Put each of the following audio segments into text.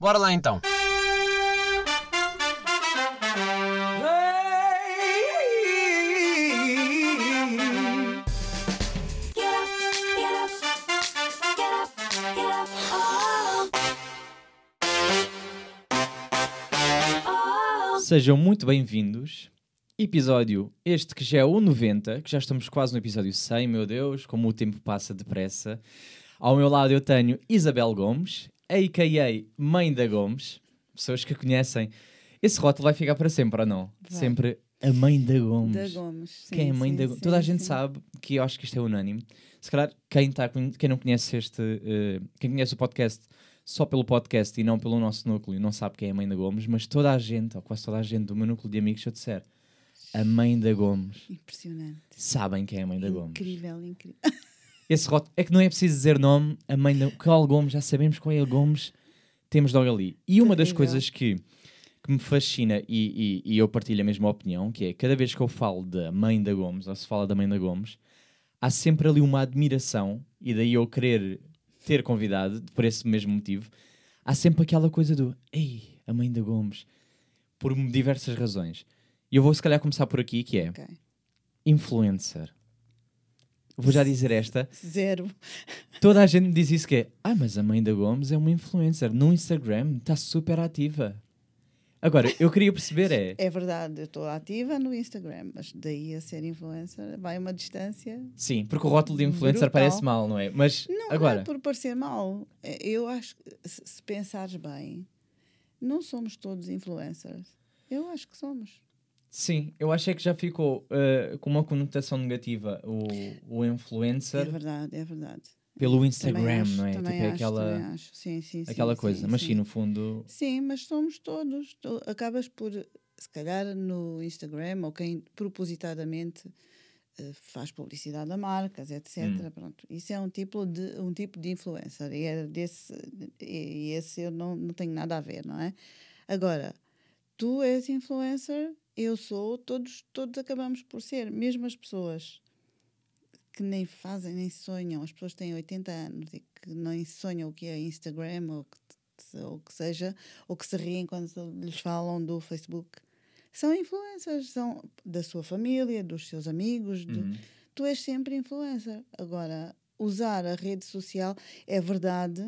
Bora lá então. Sejam muito bem-vindos. Episódio este que já é o 90, que já estamos quase no episódio 100, meu Deus, como o tempo passa depressa. Ao meu lado eu tenho Isabel Gomes, a.k.a. Mãe da Gomes. Pessoas que conhecem. Esse rótulo vai ficar para sempre, ou não? Vai. Sempre a Mãe da Gomes. Da Gomes. Sim, Quem é a Mãe sim, da Gomes? Toda a gente sim. sabe que eu acho que isto é unânime. Se calhar, quem, tá, quem não conhece este, eh, quem conhece o podcast só pelo podcast e não pelo nosso núcleo, não sabe quem é a Mãe da Gomes, mas toda a gente, ou quase toda a gente do meu núcleo de amigos, se eu disser a Mãe da Gomes, Impressionante. sabem quem é a Mãe da Gomes. Incrível, incrível. Esse rótulo, é que não é preciso dizer nome, a Mãe da qual Gomes, já sabemos qual é a Gomes, temos logo ali. E uma das coisas que, que me fascina e, e- e eu partilho a mesma opinião, que é cada vez que eu falo da Mãe da Gomes, ou se fala da Mãe da Gomes, há sempre ali uma admiração, e daí eu querer ter convidado, por esse mesmo motivo, há sempre aquela coisa do Ei, a Mãe da Gomes, por diversas razões. E eu vou se calhar começar por aqui, que é Ok. influencer. Vou já dizer esta. Zero. Toda a gente me diz isso que é, ah, mas a mãe da Gomes é uma influencer no Instagram, está super ativa. Agora, eu queria perceber é, É verdade, eu estou ativa no Instagram, mas daí a ser influencer vai uma distância. sim, porque o rótulo de influencer Brutal. parece mal, não é? Mas Não agora, é por parecer mal. É, Eu acho que se se pensares bem, não somos todos influencers. Eu acho que somos. Sim, eu acho é que já ficou eh, com uma conotação negativa o, o É influencer verdade, é verdade. pelo Instagram, acho, não é? Tipo, é acho, aquela, também acho. Sim, sim, aquela sim, coisa. Mas sim. no fundo, Sim, mas somos todos. Tu acabas por, se calhar, no Instagram, ou quem propositadamente eh, faz publicidade a marcas, etc. Hum. Pronto. Isso é um tipo de, um tipo de influencer. E, é desse, e esse eu não, não tenho nada a ver, não é? Agora, tu és influencer, eu sou, todos, todos acabamos por ser. Mesmo as pessoas que nem fazem, nem sonham, as pessoas que têm 80 anos e que nem sonham o que é Instagram ou que, ou que seja, ou que se riem quando lhes falam do Facebook, são influencers, são da sua família, dos seus amigos, de- hum, tu és sempre influencer. Agora, usar a rede social é verdade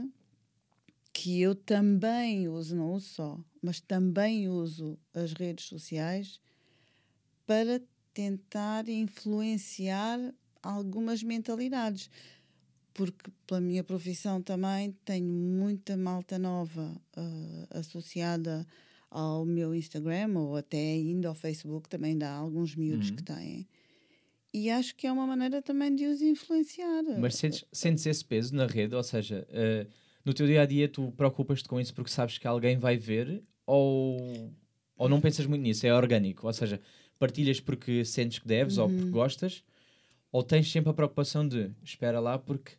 que eu também uso, não uso só, mas também uso as redes sociais para tentar influenciar algumas mentalidades. Porque, pela minha profissão também, tenho muita malta nova ah, associada ao meu Instagram ou até ainda ao Facebook, também dá alguns miúdos Uhum. que têm. E acho que é uma maneira também de os influenciar. mas sentes, sentes esse peso na rede? Ou seja, eh, no teu dia a dia tu preocupas-te com isso porque sabes que alguém vai ver ou, ou não pensas muito nisso? É orgânico? Ou seja, partilhas porque sentes que deves ou Uhum. porque gostas? Ou tens sempre a preocupação de espera lá porque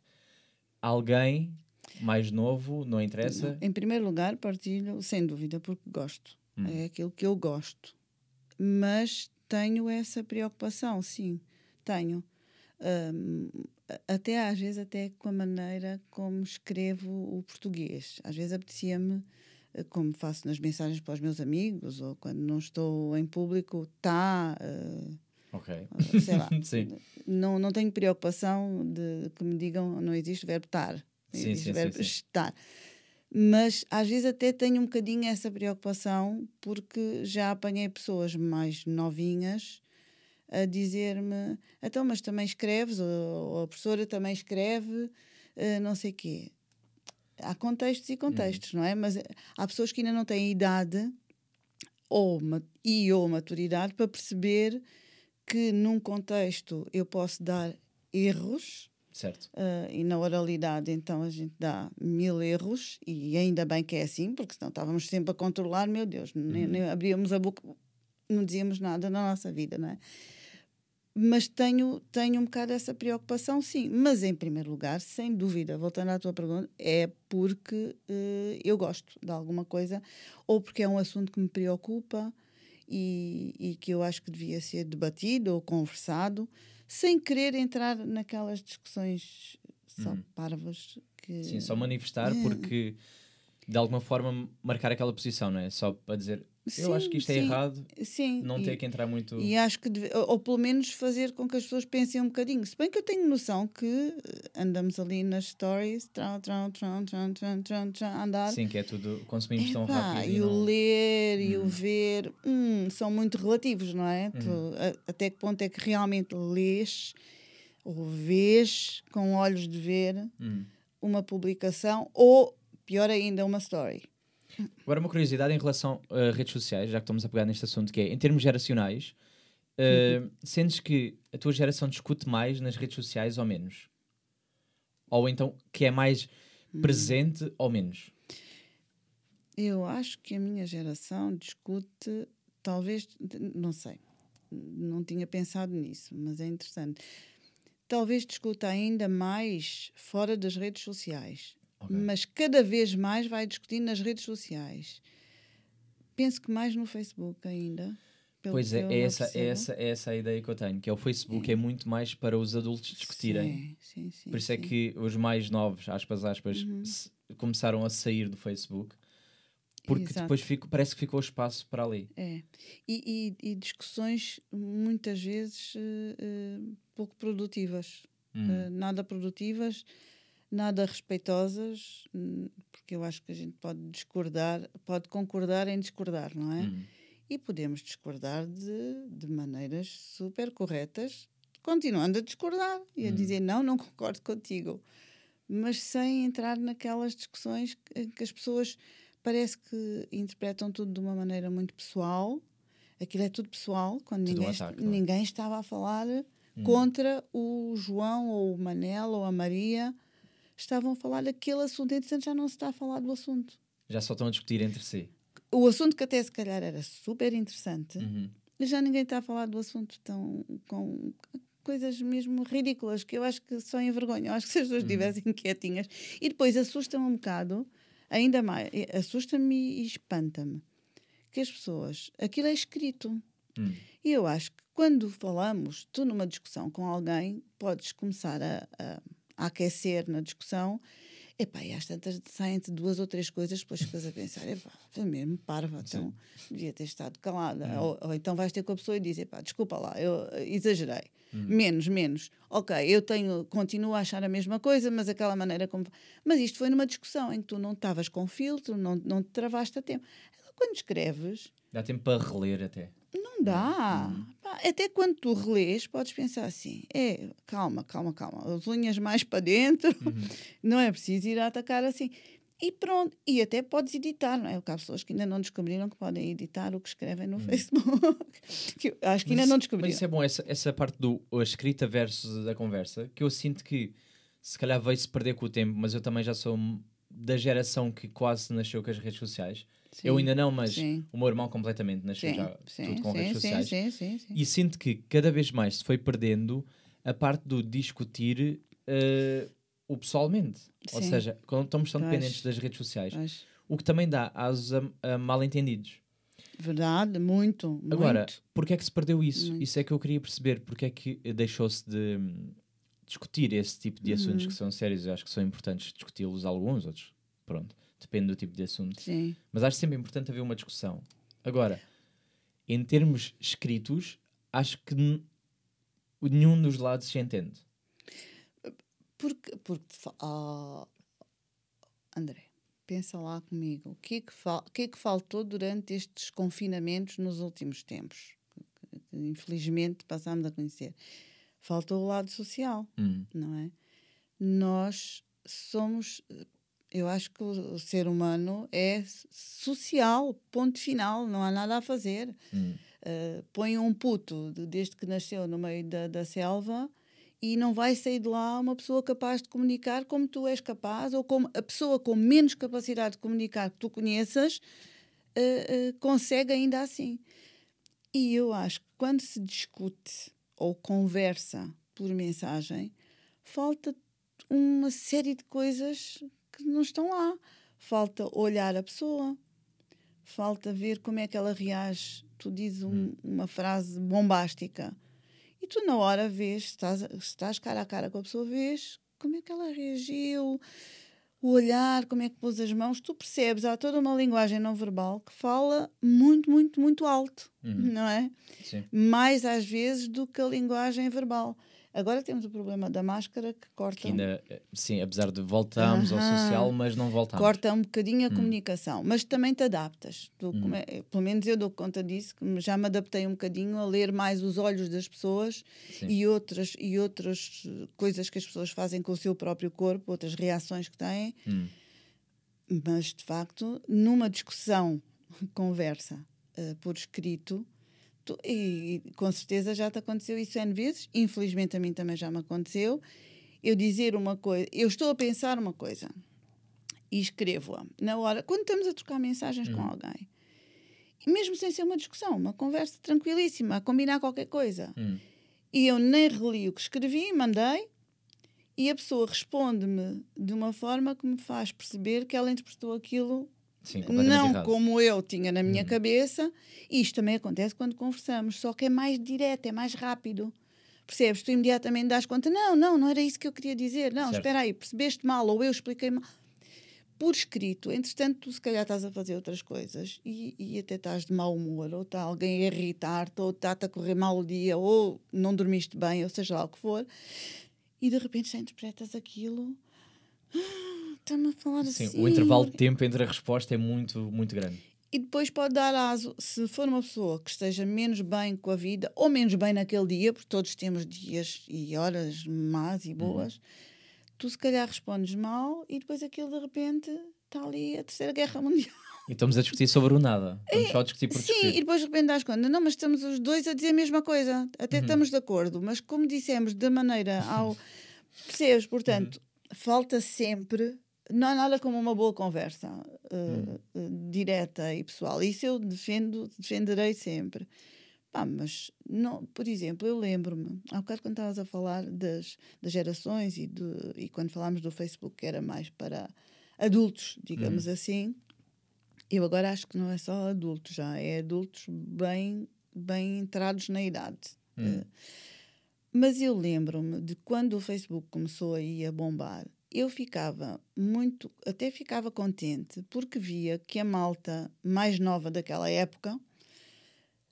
alguém mais novo, não interessa? Em primeiro lugar, partilho, sem dúvida, porque gosto. Hum. É aquilo que eu gosto. Mas tenho essa preocupação, sim, tenho. A- até às vezes, até com a maneira como escrevo o português. Às vezes apetecia-me, eh, como faço nas mensagens para os meus amigos, ou quando não estou em público, tá, eh, Ok. sei lá. Sim. não, não tenho preocupação de que me digam não existe verbo estar. Sim, existe sim, sim, verbo sim. estar. Mas às vezes até tenho um bocadinho essa preocupação porque já apanhei pessoas mais novinhas a dizer-me então, mas também escreves, ou, ou a professora também escreve, eh, não sei quê. Há contextos e contextos, não é? Mas eh, há pessoas que ainda não têm idade ou, e ou maturidade para perceber que num contexto eu posso dar erros Certo. ah, e na oralidade então a gente dá mil erros e ainda bem que é assim, porque senão estávamos sempre a controlar, meu Deus, nem, nem abríamos a boca, não dizíamos nada na nossa vida, não é? Mas tenho, tenho um bocado essa preocupação, sim. Mas, em primeiro lugar, sem dúvida, voltando à tua pergunta, é porque eh, eu gosto de alguma coisa ou porque é um assunto que me preocupa e, e que eu acho que devia ser debatido ou conversado, sem querer entrar naquelas discussões só Uhum. parvas que. Sim, só manifestar É. porque de alguma forma marcar aquela posição, não é? Só para dizer eu Sim, acho que isto é sim, errado, Sim. não e- ter que entrar muito. E acho que, deve- ou, ou pelo menos fazer com que as pessoas pensem um bocadinho. Se bem que eu tenho noção que eh, andamos ali nas stories, trão, trão, trão, trão, trão, trão, a andar. Sim, que é tudo, consumimos tão rápido. e e o não... ler e o ver hum, são muito relativos, não é? Tu, Uhum. a- até que ponto é que realmente lês ou vês com olhos de ver Hum. uma publicação ou, pior ainda, uma story? Agora, uma curiosidade em relação a redes sociais, já que estamos a pegar neste assunto, que é em termos geracionais, uh, sentes que a tua geração discute mais nas redes sociais ou menos? Ou então que é mais presente ou menos? Eu acho que a minha geração discute, talvez, não sei, não tinha pensado nisso, mas é interessante. Talvez discuta ainda mais fora das redes sociais, Mas cada vez mais vai discutir nas redes sociais. Penso que mais no Facebook ainda. Pois é, é essa, é, essa, é essa a ideia que eu tenho, que é o Facebook é, muito mais para os adultos discutirem. Sim, sim, sim, Por isso é sim. Uhum. que os mais novos, aspas, aspas, se- começaram a sair do Facebook, porque Exato. depois fico, parece que ficou espaço para ali. É. E, e- e discussões muitas vezes eh, eh, pouco produtivas. Hum. Eh, nada produtivas, nada respeitosas, hum, porque eu acho que a gente pode discordar, pode concordar em discordar, não é? Hum. E podemos discordar de, de maneiras super corretas, continuando a discordar e a Hum. dizer não, não concordo contigo, mas sem entrar naquelas discussões que, que as pessoas parece que interpretam tudo de uma maneira muito pessoal. Aquilo é tudo pessoal, quando Tudo ninguém, ataque, é? ninguém estava a falar Hum. contra o João ou o Manel ou a Maria. Estavam a falar daquele assunto, entretanto já não se está a falar do assunto. Já só estão a discutir entre si. O assunto que até se calhar era super interessante, Uhum. já ninguém está a falar do assunto tão com coisas mesmo ridículas que eu acho que só envergonham. Acho que se as pessoas estivessem quietinhas e depois assusta-me um bocado, ainda mais, eh, assusta-me e espanta-me que as pessoas, aquilo é escrito. Hum. E eu acho que quando falamos, tu numa discussão com alguém, podes começar a, a- a aquecer na discussão. Epá, e às tantas saem-te duas ou três coisas, depois ficas a pensar, epá, foi mesmo parva, então devia ter estado calada. Ou, ou então vais ter com a pessoa e dizer, epá, desculpa lá, eu eh, exagerei. Menos, menos. Ok, eu tenho, continuo a achar a mesma coisa, mas aquela maneira como. Mas isto foi numa discussão em que tu não estavas com filtro, não, não te travaste a tempo. Agora, Quando escreves, Dá tempo para reler até. Não dá. Uhum. Até quando tu relês, podes pensar assim: é, calma, calma, calma, as unhas mais para dentro, Uhum. não é preciso ir a atacar assim. E pronto, e até podes editar, não é? Porque há pessoas que ainda não descobriram que podem editar o que escrevem no Facebook. que acho que ainda. Mas não descobriram. Mas isso é bom, essa, essa parte do a escrita versus a conversa, que eu sinto que se calhar veio-se perder com o tempo, mas eu também já sou da geração que quase nasceu com as redes sociais. Sim, eu ainda não, mas sim. o meu irmão completamente nasceu Sim, já sim, tudo com redes sociais. sim, sim, sim. E sinto que cada vez mais se foi perdendo a parte do discutir eh, o pessoalmente. Ou seja, quando estamos tão dependentes das redes sociais. O que também dá asos a, a mal-entendidos. verdade, muito. Agora, muito. porquê é que se perdeu isso? Muito. Isso é que eu queria perceber. Porquê é que deixou-se de hum, discutir esse tipo de assuntos Uhum. que são sérios? Eu acho que são importantes discuti-los alguns, outros, pronto, depende do tipo de assunto. Sim. Mas acho sempre importante haver uma discussão. Agora, em termos escritos, acho que nenhum dos lados se entende. Porque, porque ah, André, pensa lá comigo. O que, é que fal- que é que faltou durante estes confinamentos nos últimos tempos? Infelizmente passámos a conhecer. Faltou o lado social, Hum, não é? Nós somos. Eu acho que o, o ser humano é social, ponto final, não há nada a fazer. hum. Uh, põe um puto de- desde que nasceu no meio da, da selva e não vai sair de lá uma pessoa capaz de comunicar como tu és capaz ou como a pessoa com menos capacidade de comunicar que tu conheças uh, uh, consegue ainda assim. E eu acho que quando se discute ou conversa por mensagem, falta uma série de coisas que não estão lá. Falta olhar a pessoa, falta ver como é que ela reage. Tu dizes um- uma frase bombástica e tu, na hora, vês, estás, estás cara a cara com a pessoa, vês como é que ela reagiu, o olhar, como é que pôs as mãos, tu percebes, há toda uma linguagem não verbal que fala muito, muito, muito alto, Uhum. não é? Sim. Mais às vezes do que a linguagem verbal. Agora temos o problema da máscara que corta, Que ainda, eh, sim, apesar de voltarmos ao Aham. social, mas não voltamos. corta um bocadinho a Hum. comunicação, mas também te adaptas. Tu Hum. come- pelo menos eu dou conta disso, que já me adaptei um bocadinho a ler mais os olhos das pessoas Sim. e outras, e outras eh, coisas que as pessoas fazem com o seu próprio corpo, outras reações que têm. Hum. Mas, de facto, numa discussão, conversa eh, por escrito, tu- e, com certeza já te aconteceu isso N vezes, infelizmente a mim também já me aconteceu, eu dizer uma coisa, eu estou a pensar uma coisa e escrevo-a na hora, quando estamos a trocar mensagens com Uhum. alguém, e mesmo sem ser uma discussão, uma conversa tranquilíssima, a combinar qualquer coisa, Hum. e eu nem reli o que escrevi, mandei, e a pessoa responde-me de uma forma que me faz perceber que ela interpretou aquilo Sim, não errado. como eu tinha na minha Uhum. cabeça. E isto também acontece quando conversamos, só que é mais direto, é mais rápido. Percebes? Tu imediatamente das conta, não, não, não era isso que eu queria dizer. Não, Certo. espera aí, percebeste mal ou eu expliquei mal. Por escrito, entretanto, tu se calhar estás a fazer outras coisas e, e até estás de mau humor, ou está alguém a irritar-te, ou está-te a correr mal o dia, ou não dormiste bem, ou seja lá o que for, e de repente já interpretas aquilo. "Ah, Está-me a falar Sim, assim. o intervalo de tempo entre a resposta é muito, muito grande. E depois pode dar aso, se for uma pessoa que esteja menos bem com a vida, ou menos bem naquele dia, porque todos temos dias e horas más e boas, tu se calhar respondes mal e depois aquilo de repente está ali a Terceira Guerra Mundial. E estamos a discutir sobre o nada. Estamos só a discutir por É, Sim, e discutir. depois de repente das conta, não, mas estamos os dois a dizer a mesma coisa, até Uhum. estamos de acordo, mas como dissemos da maneira ao. Percebes? Portanto, Uhum. falta sempre. Não há nada como uma boa conversa uh, Uhum. uh, direta e pessoal. Isso eu defendo, defenderei sempre. Pá, mas, não, por exemplo, eu lembro-me, há bocado quando estavas a falar das, das gerações e, do, e quando falámos do Facebook, que era mais para adultos, digamos assim, eu agora acho que não é só adultos, já é adultos bem, bem entrados na idade. Hum. Eh, Mas eu lembro-me de quando o Facebook começou aí a bombar, eu ficava muito, até ficava contente, porque via que a malta mais nova daquela época,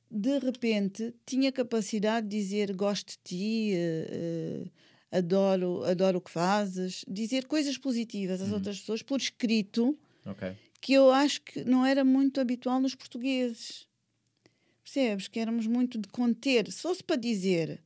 de repente, tinha capacidade de dizer gosto de ti, eh, eh, adoro, adoro o que fazes, dizer coisas positivas às Uhum. outras pessoas por escrito, Ok. que eu acho que não era muito habitual nos portugueses. Percebes? Que éramos muito de conter. Se fosse para dizer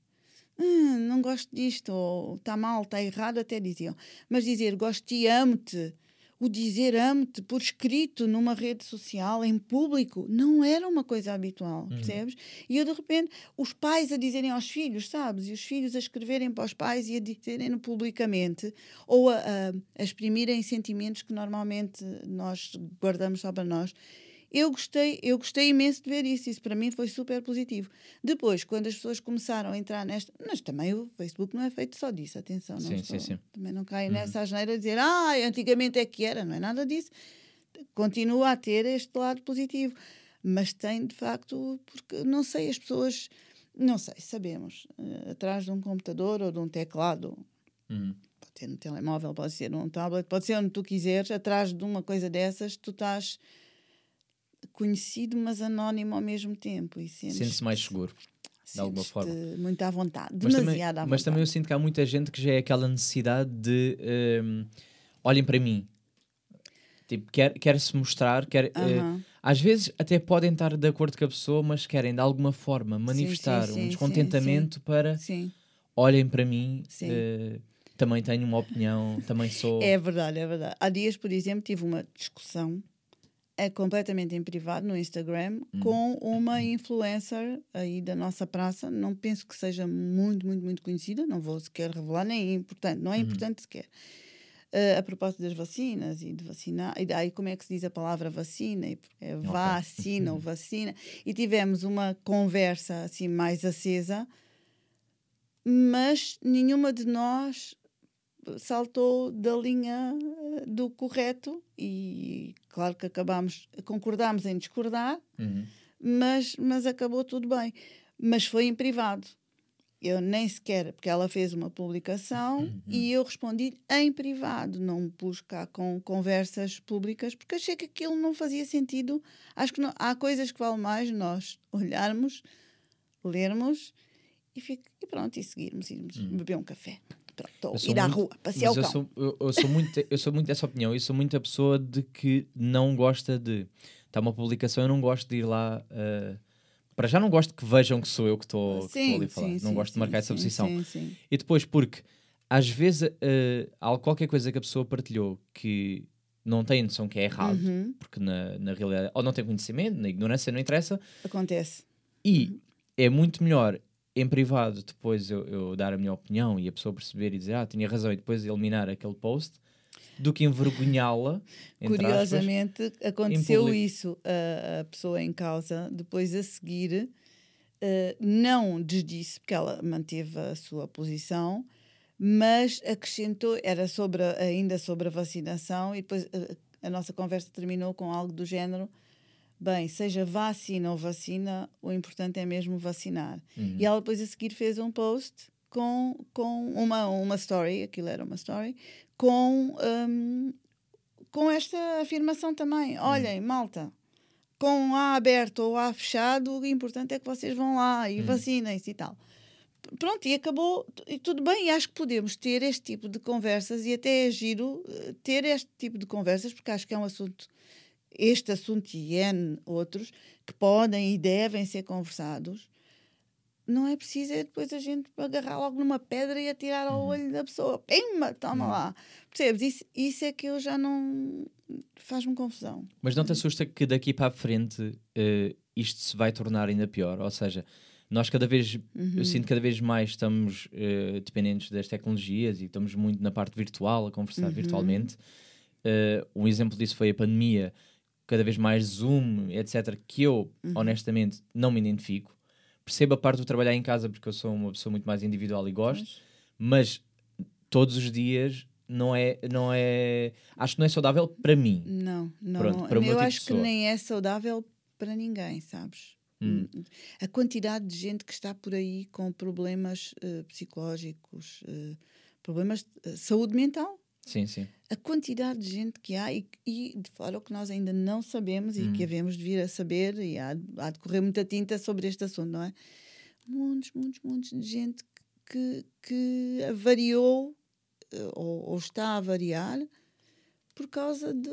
"Hum, não gosto disto, ou está mal, está errado, até diziam. Mas dizer gosto ti, amo-te, o dizer amo-te por escrito numa rede social, em público, não era uma coisa habitual, percebes? E eu, de repente, os pais a dizerem aos filhos, sabes? E os filhos a escreverem para os pais e a dizerem-no publicamente, ou a, a, a exprimirem sentimentos que normalmente nós guardamos só para nós. Eu gostei, eu gostei imenso de ver isso. Isso para mim foi super positivo. Depois, quando as pessoas começaram a entrar nesta. Mas também o Facebook não é feito só disso, atenção. Não Sim, estou- sim, sim. Também não caio nessa asneira de dizer, ah, antigamente é que era. Não é nada disso. Continua a ter este lado positivo. Mas tem, de facto, porque não sei, as pessoas. Não sei, sabemos. eh, atrás de um computador ou de um teclado, Uhum. pode ser no telemóvel, pode ser num tablet, pode ser onde tu quiseres, atrás de uma coisa dessas, tu estás conhecido, mas anónimo ao mesmo tempo. E sentes, Sente-se mais seguro. de alguma forma. Muito à vontade, Mas também, demasiado à vontade. mas também eu sinto que há muita gente que já é aquela necessidade de ehm, olhem para mim. Tipo, quer, quer se mostrar, quer. eh, Aham. às vezes até podem estar de acordo com a pessoa, mas querem de alguma forma manifestar sim, um sim, descontentamento para Sim, olhem para mim, eh, também tenho uma opinião, também sou. é verdade, é verdade. Há dias, por exemplo, tive uma discussão é completamente em privado no Instagram Uhum. com uma influencer aí da nossa praça. Não penso que seja muito, muito, muito conhecida, não vou sequer revelar, nem é importante, não é Uhum. importante sequer. Eh, a propósito das vacinas e de vacinar, e daí como é que se diz a palavra vacina? E É vacina ou vacina. E tivemos uma conversa assim mais acesa, mas nenhuma de nós saltou da linha eh, do correto e claro que acabámos, concordámos em discordar, Uhum. mas, mas acabou tudo bem. Mas foi em privado. eu nem sequer, porque ela fez uma publicação Uhum. e eu respondi em privado, não pus cá com conversas públicas, porque achei que aquilo não fazia sentido. Acho que não- há coisas que vale mais nós olharmos, lermos e, fico- e pronto, e seguirmos, irmos beber um café. Pronto, Uhum. Ir à muito- rua, passear o Mas eu cão. sou, eu, eu sou muito, eu sou muito dessa opinião. Eu sou muito a pessoa de que não gosta de. Está uma publicação, eu não gosto de ir lá. uh, para já não gosto que vejam que sou eu que estou ali a falar. não gosto de marcar essa sim, posição. Sim, sim. E depois, porque às vezes uh, há qualquer coisa que a pessoa partilhou que não tem noção que é errado, Uhum. porque na, na realidade, ou não tem conhecimento, na ignorância, não interessa, Acontece. e é muito melhor em privado depois eu, eu dar a minha opinião e a pessoa perceber e dizer, ah, tinha razão, e depois eliminar aquele post, do que envergonhá-la. entre aspas. Curiosamente, aconteceu isso. A, a pessoa em causa, depois a seguir, eh, não desdisse, porque ela manteve a sua posição, mas acrescentou, era sobre a- ainda sobre a vacinação, e depois eh, a nossa conversa terminou com algo do género. Bem, seja vacina ou vacina, o importante é mesmo vacinar. Uhum. E ela depois a seguir fez um post com, com uma, uma story, aquilo era uma story, com, hum, com esta afirmação também. Olhem, malta, com A aberto ou A fechado, o importante é que vocês vão lá e vacinem-se e tal. Pronto, e acabou, e tudo bem, e acho que podemos ter este tipo de conversas e até é giro eh, ter este tipo de conversas, porque acho que é um assunto, este assunto e N outros, que podem e devem ser conversados não é preciso é depois a gente agarrar logo numa pedra e atirar ao olho da pessoa. Pimba, toma lá. Percebes? Isso, isso é que eu já não. faz-me confusão. Mas não te assusta que daqui para a frente eh, isto se vai tornar ainda pior? Ou seja, nós cada vez, eu sinto que cada vez mais estamos eh, dependentes das tecnologias e estamos muito na parte virtual, a conversar virtualmente. Eh, um exemplo disso foi a pandemia, cada vez mais Zoom, etc., que eu, honestamente, não me identifico. Percebo a parte do trabalhar em casa porque eu sou uma pessoa muito mais individual e gosto, mas todos os dias não é, não é. Acho que não é saudável para mim. Não, não. Pronto, para eu tipo acho que nem é saudável para ninguém, sabes? Hum. A quantidade de gente que está por aí com problemas eh, psicológicos, eh, problemas de eh, saúde mental. Sim, sim. a quantidade de gente que há e, e de fora o que nós ainda não sabemos e que havemos de vir a saber e há, há de correr muita tinta sobre este assunto, não é? Muitos, muitos, muitos de gente que, que variou eh, ou, ou está a variar por causa de,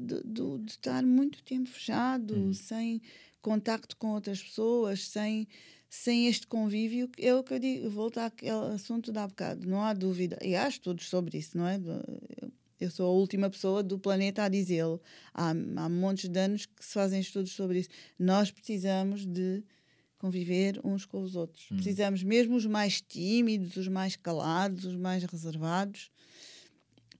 de, de- de estar muito tempo fechado, sem contacto com outras pessoas, sem, sem este convívio. É o que eu digo, volto àquele assunto há bocado, não há dúvida. E há estudos sobre isso, não é? Eu- sou a última pessoa do planeta a dizê-lo. Há, há montes de anos que se fazem estudos sobre isso. Nós precisamos de conviver uns com os outros. Precisamos, mesmo os mais tímidos, os mais calados, os mais reservados,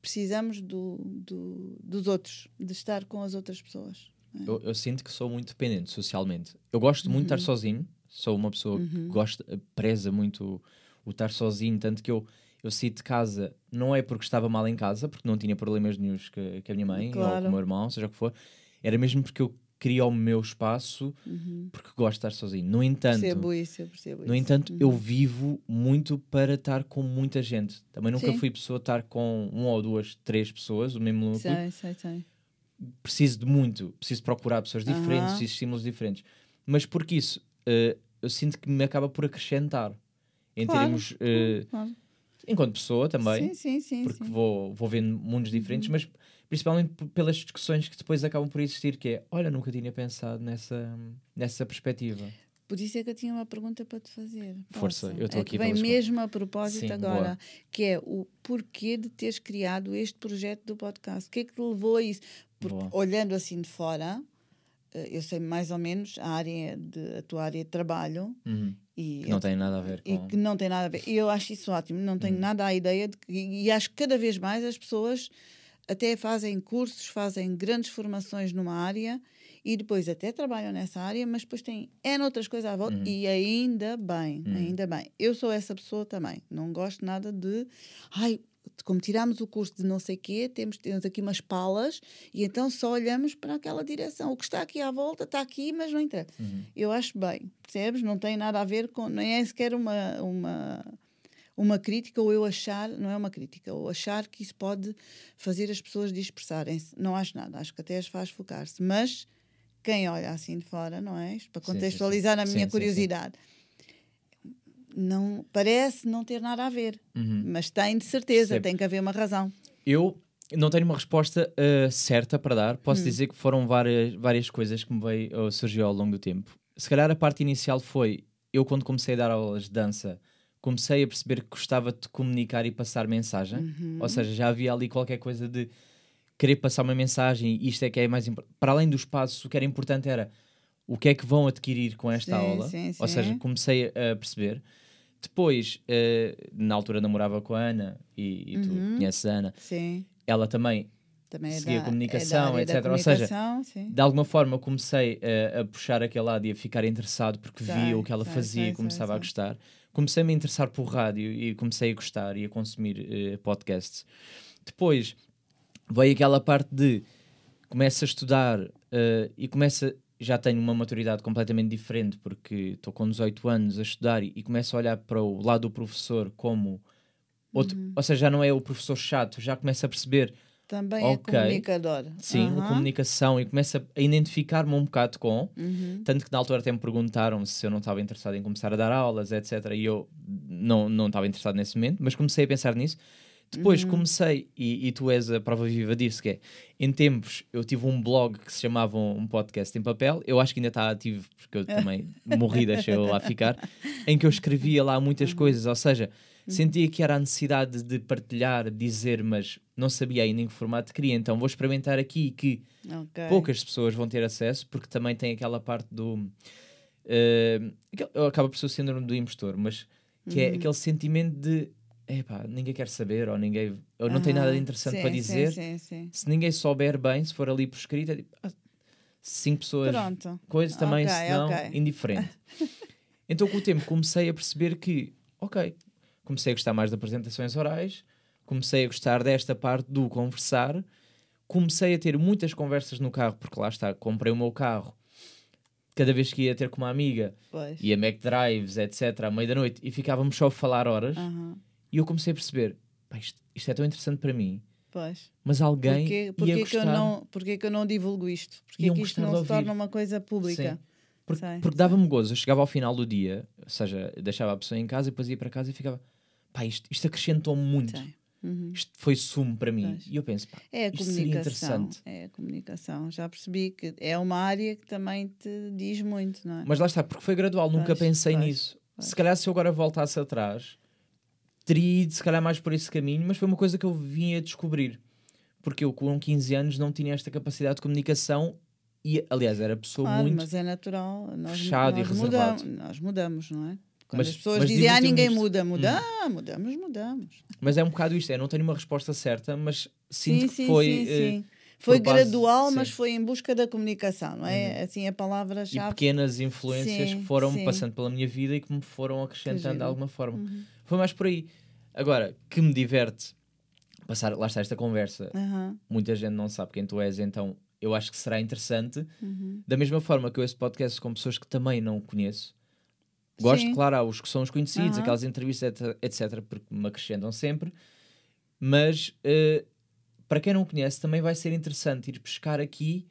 precisamos do, do, dos outros, de estar com as outras pessoas. Eu, eu sinto que sou muito dependente socialmente. Eu gosto muito de estar sozinho, sou uma pessoa que gosta, preza muito o, estar sozinho, tanto que eu, eu saí de casa, não é porque estava mal em casa, porque não tinha problemas nenhums com, com a minha mãe ou Claro. com o meu irmão, seja o que for, era mesmo porque eu queria o meu espaço, porque gosto de estar sozinho. No entanto, percebo isso, eu percebo no isso. entanto, eu vivo muito para estar com muita gente. Também nunca Sim. fui pessoa a estar com uma ou duas, três pessoas, o mesmo núcleo Sei, sei, sei. preciso de muito, preciso procurar pessoas diferentes, Aham. preciso de estímulos diferentes. Mas porque isso, eh, eu sinto que me acaba por acrescentar em Claro, termos, eh, Claro. enquanto pessoa também, Sim, sim, sim. porque sim. Uhum. vou, vou vendo mundos diferentes, mas principalmente pelas discussões que depois acabam por existir, que é, olha, nunca tinha pensado nessa, nessa perspectiva. Por isso é que eu tinha uma pergunta para te fazer. Força, Posso? eu estou é aqui que vem pelas mesmo a propósito Sim, agora, boa. que é o porquê de teres criado este projeto do podcast. O que é que te levou a isso? Porque Boa. olhando assim de fora, eu sei mais ou menos a área de a tua área de trabalho Uhum. e Que não tem nada a ver e com... que não tem nada a ver. E eu acho isso ótimo, não tenho nada à ideia de que, e acho que cada vez mais as pessoas até fazem cursos, fazem grandes formações numa área e depois até trabalham nessa área, mas depois têm N outras coisas à volta Uhum. e ainda bem, ainda bem. Eu sou essa pessoa também, não gosto nada de ai, como tiramos o curso de não sei quê, temos, temos aqui umas palas e então só olhamos para aquela direção. O que está aqui à volta está aqui, mas não interessa. Uhum. Eu acho bem, percebes? Não tem nada a ver com. Nem é sequer uma, uma, uma crítica ou eu achar, não é uma crítica, ou achar que isso pode fazer as pessoas dispersarem-se. Não acho nada, acho que até as faz focar-se. Mas quem olha assim de fora, não é? Para Sim, sim, contextualizar a sim. minha Sim, sim, sim. curiosidade. Não, parece não ter nada a ver, Uhum. mas tem de certeza, Percebo. tem que haver uma razão. Eu não tenho uma resposta uh, certa para dar. Posso Hum. dizer que foram várias, várias coisas que me veio, surgiu ao longo do tempo. Se calhar a parte inicial foi eu, quando comecei a dar aulas de dança, comecei a perceber que gostava de comunicar e passar mensagem. Uhum. Ou seja, já havia ali qualquer coisa de querer passar uma mensagem e isto é que é mais importante. Para além dos passos, o que era importante era o que é que vão adquirir com esta Sim, aula. sim, Ou sim. seja, comecei a perceber. Depois, eh, na altura namorava com a Ana e, e tu Uhum. conheces a Ana. Sim, Ela também também é Seguir a da, comunicação, é etc. Ou seja, comunicação, sim. de alguma forma comecei a, a puxar aquele lado e a ficar interessado porque Sei, via o que ela sei, fazia sei, e começava a gostar. Comecei -me a interessar por rádio e comecei a gostar e a consumir eh, podcasts. Depois veio aquela parte de começo a estudar eh, e começa já tenho uma maturidade completamente diferente porque estou com 18 anos a estudar e, e começo a olhar para o lado do professor como outro, Uhum. ou seja, já não é o professor chato, já começo a perceber Também Ok. é comunicador. Sim, a Aham. comunicação e começo a identificar-me um bocado com. Uhum. Tanto que na altura até me perguntaram se eu não estava interessado em começar a dar aulas, etc. E eu não não estava interessado nesse momento, mas comecei a pensar nisso. Depois Uhum. comecei, e, e tu és a prova viva disso, que é, em tempos eu tive um blog que se chamava um podcast em papel, eu acho que ainda está ativo, porque eu também morri, deixei eu lá ficar, em que eu escrevia lá muitas Uhum. coisas, ou seja, sentia que era a necessidade de partilhar, dizer, mas não sabia ainda em que formato queria, então vou experimentar aqui que Ok. poucas pessoas vão ter acesso, porque também tem aquela parte do. eh, aquele- acaba por ser o síndrome do impostor, mas que é Uhum. aquele sentimento de. Epá, ninguém quer saber, ou ninguém. Ou não tem nada de interessante Sim, para dizer. Sim, sim, Se ninguém souber bem, se for ali por escrito, é tipo, ah, cinco pessoas, Pronto. coisas também, Ok, se não, ok. indiferente. então, com o tempo, comecei a perceber que, ok, comecei a gostar mais de apresentações orais, comecei a gostar desta parte do conversar, comecei a ter muitas conversas no carro, porque lá está, comprei o meu carro. Cada vez que ia ter com uma amiga, Pois. ia Mac Drives, etc., à meia da noite, e ficávamos só a falar horas, Aham. E eu comecei a perceber, "Pá, isto, isto é tão interessante para mim, Pois. mas alguém Porquê, porquê, que eu não, porquê que eu não divulgo isto? Porquê que isto não se torna uma coisa pública? Sim. Porque, porque dava-me gozo. Eu chegava ao final do dia, ou seja, deixava a pessoa em casa e depois ia para casa e ficava, pá, isto, isto acrescentou-me muito. Sei. Uhum. Isto foi sumo para mim. Pois. E eu penso, pá, É a isto seria comunicação. interessante. É a comunicação. Já percebi que é uma área que também te diz muito, não é? Mas lá está, porque foi gradual, nunca Pois, pensei pois, nisso. Se calhar se eu agora voltasse atrás, teria ido se calhar mais por esse caminho, mas foi uma coisa que eu vinha a descobrir. Porque eu com 15 anos não tinha esta capacidade de comunicação e, aliás, era pessoa Claro, muito... mas é natural. Nós, fechado e nós reservado. mudamos, nós mudamos, não é? Quando Mas- as pessoas mas dizem, ah, ninguém isto." muda, muda. Hum. Mudamos, mudamos. Mas é um bocado isto, é, não tenho uma resposta certa, mas sinto sim, que sim, foi... sim, eh, sim. Foi base- gradual, mas foi em busca da comunicação, não é? Assim, a e palavra-chave. pequenas influências que foram passando pela minha vida e que me foram acrescentando de alguma forma. Uhum. Foi mais por aí. Agora, que me diverte passar, lá está esta conversa. Aham, Muita gente não sabe quem tu és, então eu acho que será interessante. uhum. Da mesma forma que eu esse podcast com pessoas que também não conheço. Gosto, Sim. claro, há os que são os conhecidos, Aham. aquelas entrevistas, etc, porque me acrescentam sempre. Mas eh, para quem não conhece, também vai ser interessante ir pescar aqui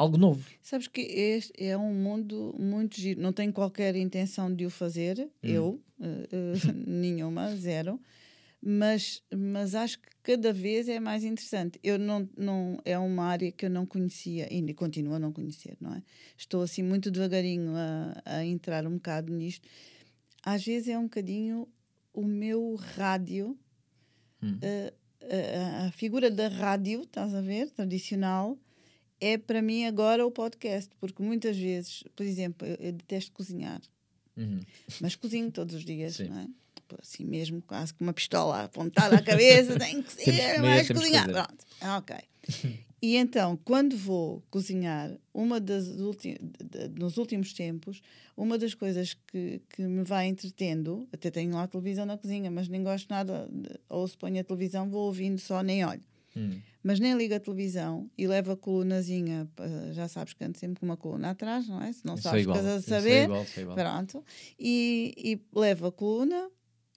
algo novo. Sabes que este é um mundo muito giro. Não tenho qualquer intenção de o fazer, eu, eh, eh, nenhuma, zero. Mas, mas acho que cada vez é mais interessante. Eu não, não é uma área que eu não conhecia e continuo a não conhecer, não é? Estou assim muito devagarinho a, a entrar um bocado nisto. Às vezes é um bocadinho o meu rádio, Hum. eh, a, a- a figura da rádio, estás a ver, tradicional, é para mim agora o podcast, porque muitas vezes, por exemplo, eu, eu detesto cozinhar, Uhum. mas cozinho todos os dias, Sim. não é? assim mesmo, quase com uma pistola apontada à cabeça, tenho que ser, que cozinhar. Pronto, ah, ok. E então, quando vou cozinhar, uma das ulti- nos últimos tempos, uma das coisas que, que me vai entretendo, até tenho lá a televisão na cozinha, mas nem gosto nada, de, ou se ponho a televisão, vou ouvindo só, nem olho. Hum. Mas nem ligo a televisão e levo a colunazinha, já sabes que ando sempre com uma coluna atrás, não é? Se não sou sabes, igual. ficas a sou saber. igual, sou igual. Pronto. E, e levo a coluna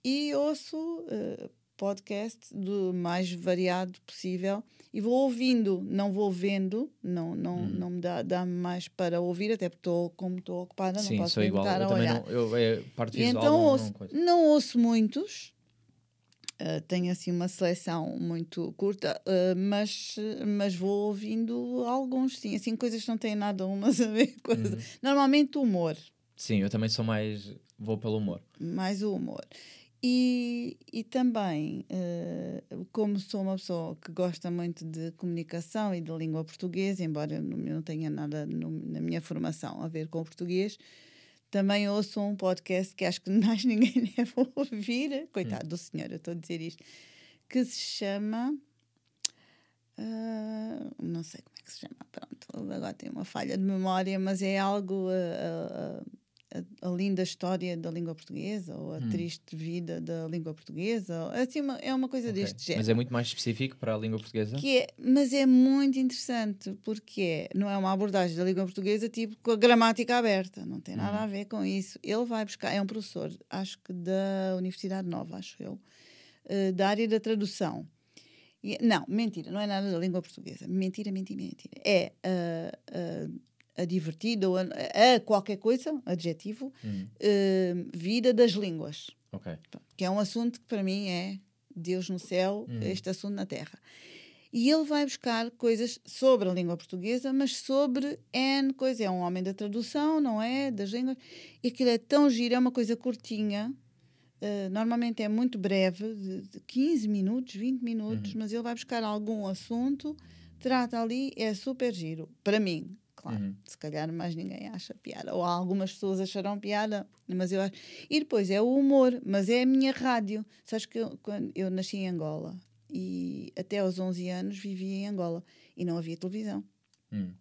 e ouço eh, podcast do mais variado possível e vou ouvindo, não vou vendo, não, não, Hum. não me dá, dá mais para ouvir, até porque estou, como estou ocupada, Sim, não posso estar a olhar. não. Eu, é, parte visual então não, ouço, não não ouço muitos. Uh, tenho assim uma seleção muito curta, uh, mas, mas vou ouvindo alguns, sim, assim, coisas que não têm nada umas a ver Uhum. Normalmente o humor, Sim, eu também sou mais. Vou pelo humor. mais o humor. E, e também, uh, como sou uma pessoa que gosta muito de comunicação e de língua portuguesa, embora eu não, eu não tenha nada no- na minha formação a ver com o português, também ouço um podcast que acho que mais ninguém deve ouvir, coitado do senhor, eu estou a dizer isto, que se chama. ah, não sei como é que se chama, pronto, agora tenho uma falha de memória, mas é algo. ah, ah, a, a linda história da língua portuguesa ou a Hum. triste vida da língua portuguesa, assim, uma- é uma coisa Ok. deste género. Mas é muito mais específico para a língua portuguesa? Que é, mas é muito interessante porque é, não é uma abordagem da língua portuguesa tipo com a gramática aberta, não tem nada Uhum. a ver com isso. Ele vai buscar, é um professor, acho que da Universidade Nova, acho eu, eh, da área da tradução. E- não, mentira, não é nada da língua portuguesa. Mentira, mentira, mentira. É ah, ah, a divertida ou a, a qualquer coisa, adjetivo, Hum, eh, vida das línguas que é um assunto que para mim é Deus no céu, Uhum. este assunto na terra. E ele vai buscar coisas sobre a língua portuguesa, mas sobre N coisa. É um homem da tradução, não é? Das línguas. E aquilo é tão giro, é uma coisa curtinha. eh, normalmente é muito breve, de, de 15 minutos, 20 minutos, Uhum. mas ele vai buscar algum assunto, trata ali, é super giro. Para mim, claro. Uhum. Se calhar mais ninguém acha piada. Ou algumas pessoas acharão piada, mas eu acho. E depois é o humor, mas é a minha rádio. Sabes que eu, quando eu nasci em Angola e até aos 11 anos vivi em Angola e não havia televisão. Hum.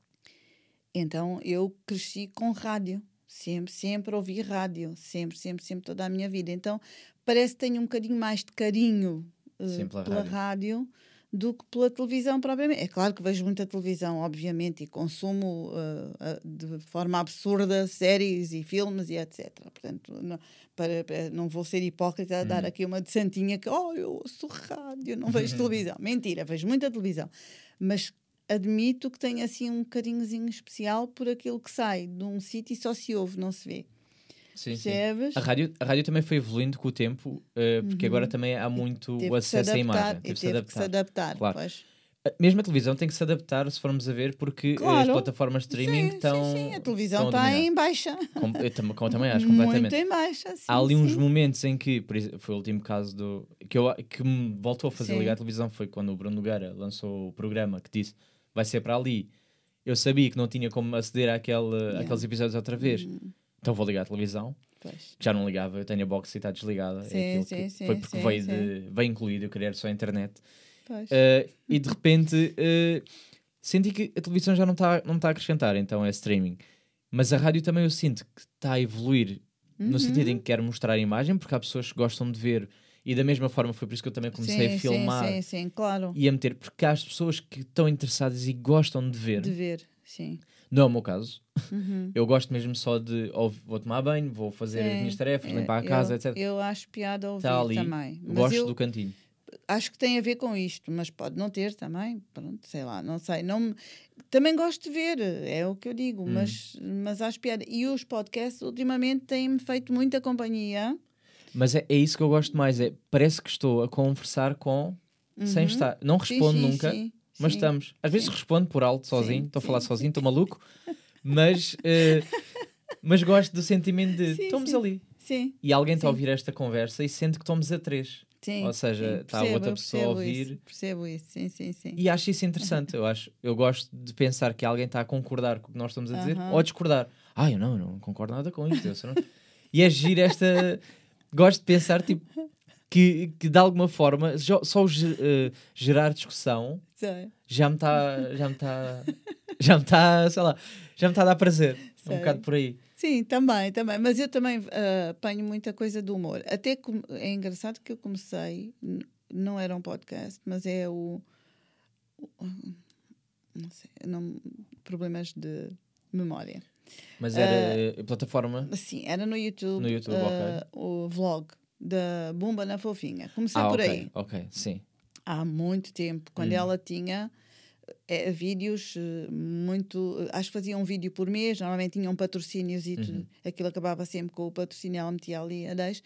Então eu cresci com rádio. Sempre, sempre ouvi rádio. Sempre, sempre, sempre, toda a minha vida. Então parece que tenho um bocadinho mais de carinho pela pela rádio. rádio do que pela televisão propriamente. É claro que vejo muita televisão, obviamente, e consumo eh, de forma absurda séries e filmes e etc. Portanto, não, para, para- não vou ser hipócrita a dar Uhum. aqui uma de santinha que, oh, eu ouço rádio, não vejo televisão. Mentira, vejo muita televisão. Mas admito que tenho assim um carinhozinho especial por aquilo que sai de um sítio e só se ouve, não se vê. Sim, sim. Percebes? A rádio, a rádio também foi evoluindo com o tempo, eh, porque agora também há muito Uhum. Teve o acesso à adaptar, imagem. e Teve que se teve que se adaptar. adaptar. Claro. pois. Mesmo a televisão tem que se adaptar, se formos a ver, porque eh, as Claro. plataformas de streaming sim, estão. sim, sim, a televisão a está em baixa. Com- eu tam- como também acho, Muito completamente. em baixa. Sim, Há ali uns sim. momentos em que, por exemplo, foi o último caso do. que, eu, que me voltou a fazer Sim. ligar a televisão foi quando o Bruno Nogueira lançou o programa que disse vai ser para ali. Eu sabia que não tinha como aceder àquele, Yeah. àqueles episódios outra vez, Hum, então vou ligar a televisão. pois. Já não ligava, eu tenho a box e está desligada. Sim, é sim, sim, foi porque veio, de, veio incluído, eu queria só a internet. Uh, e de repente uh, senti que a televisão já não está não tá a acrescentar, então é streaming. Mas a rádio também eu sinto que está a evoluir no Uhum. sentido em que quer mostrar a imagem, porque há pessoas que gostam de ver, e da mesma forma foi por isso que eu também comecei sim, a filmar sim, sim, claro. e a meter, porque há as pessoas que estão interessadas e gostam de ver. De ver, sim. Não é o meu caso. Uhum. Eu gosto mesmo só de ou vou tomar banho, vou fazer as Sim, minhas tarefas, é, limpar a casa, eu, etc. Eu acho piada ouvir Está ali. também. Gosto eu do cantinho. acho que tem a ver com isto, mas pode não ter também. Pronto, sei lá, não sei. Não, me- também gosto de ver, é o que eu digo, Hum. mas, mas acho piada. E os podcasts ultimamente têm-me feito muita companhia. Mas é, é isso que eu gosto mais. É, parece que estou a conversar com sem Uhum. estar. Não Sim, respondo sim, nunca, sim, mas sim. estamos. Às vezes sim. respondo por alto sozinho, estou a falar sozinho, estou maluco, mas, eh, mas gosto do sentimento de Sim, estamos ali. Sim, E alguém está a ouvir esta conversa e sente que estamos a três. sim. Ou seja, está outra pessoa a ouvir. Isso, percebo isso, sim, sim, sim. E acho isso interessante. Eu, acho, eu gosto de pensar que alguém está a concordar com o que nós estamos a dizer Aham. ou a discordar. Ah, eu não, eu não concordo nada com isto. E é giro esta. Gosto de pensar, tipo, que, que de alguma forma, só eh, gerar discussão Sei. já me está, já me está, já me está, sei lá, já me está a dar prazer. Sei. um bocado por aí. Sim, também, também. Mas eu também ah, apanho muita coisa do humor. Até que é engraçado que eu comecei, não era um podcast, mas é o. o- Não sei, não, problemas de memória. Mas era eh, plataforma. Sim, era no YouTube, No YouTube, ah, o vlog da Bumba na Fofinha. Comecei Ah, por ok, aí. ok, sim. há muito tempo, quando Hum. ela tinha eh, vídeos eh, muito. eh, Acho que fazia um vídeo por mês, normalmente tinham patrocínios e Uhum. tudo, aquilo acabava sempre com o patrocínio, ela metia ali a 10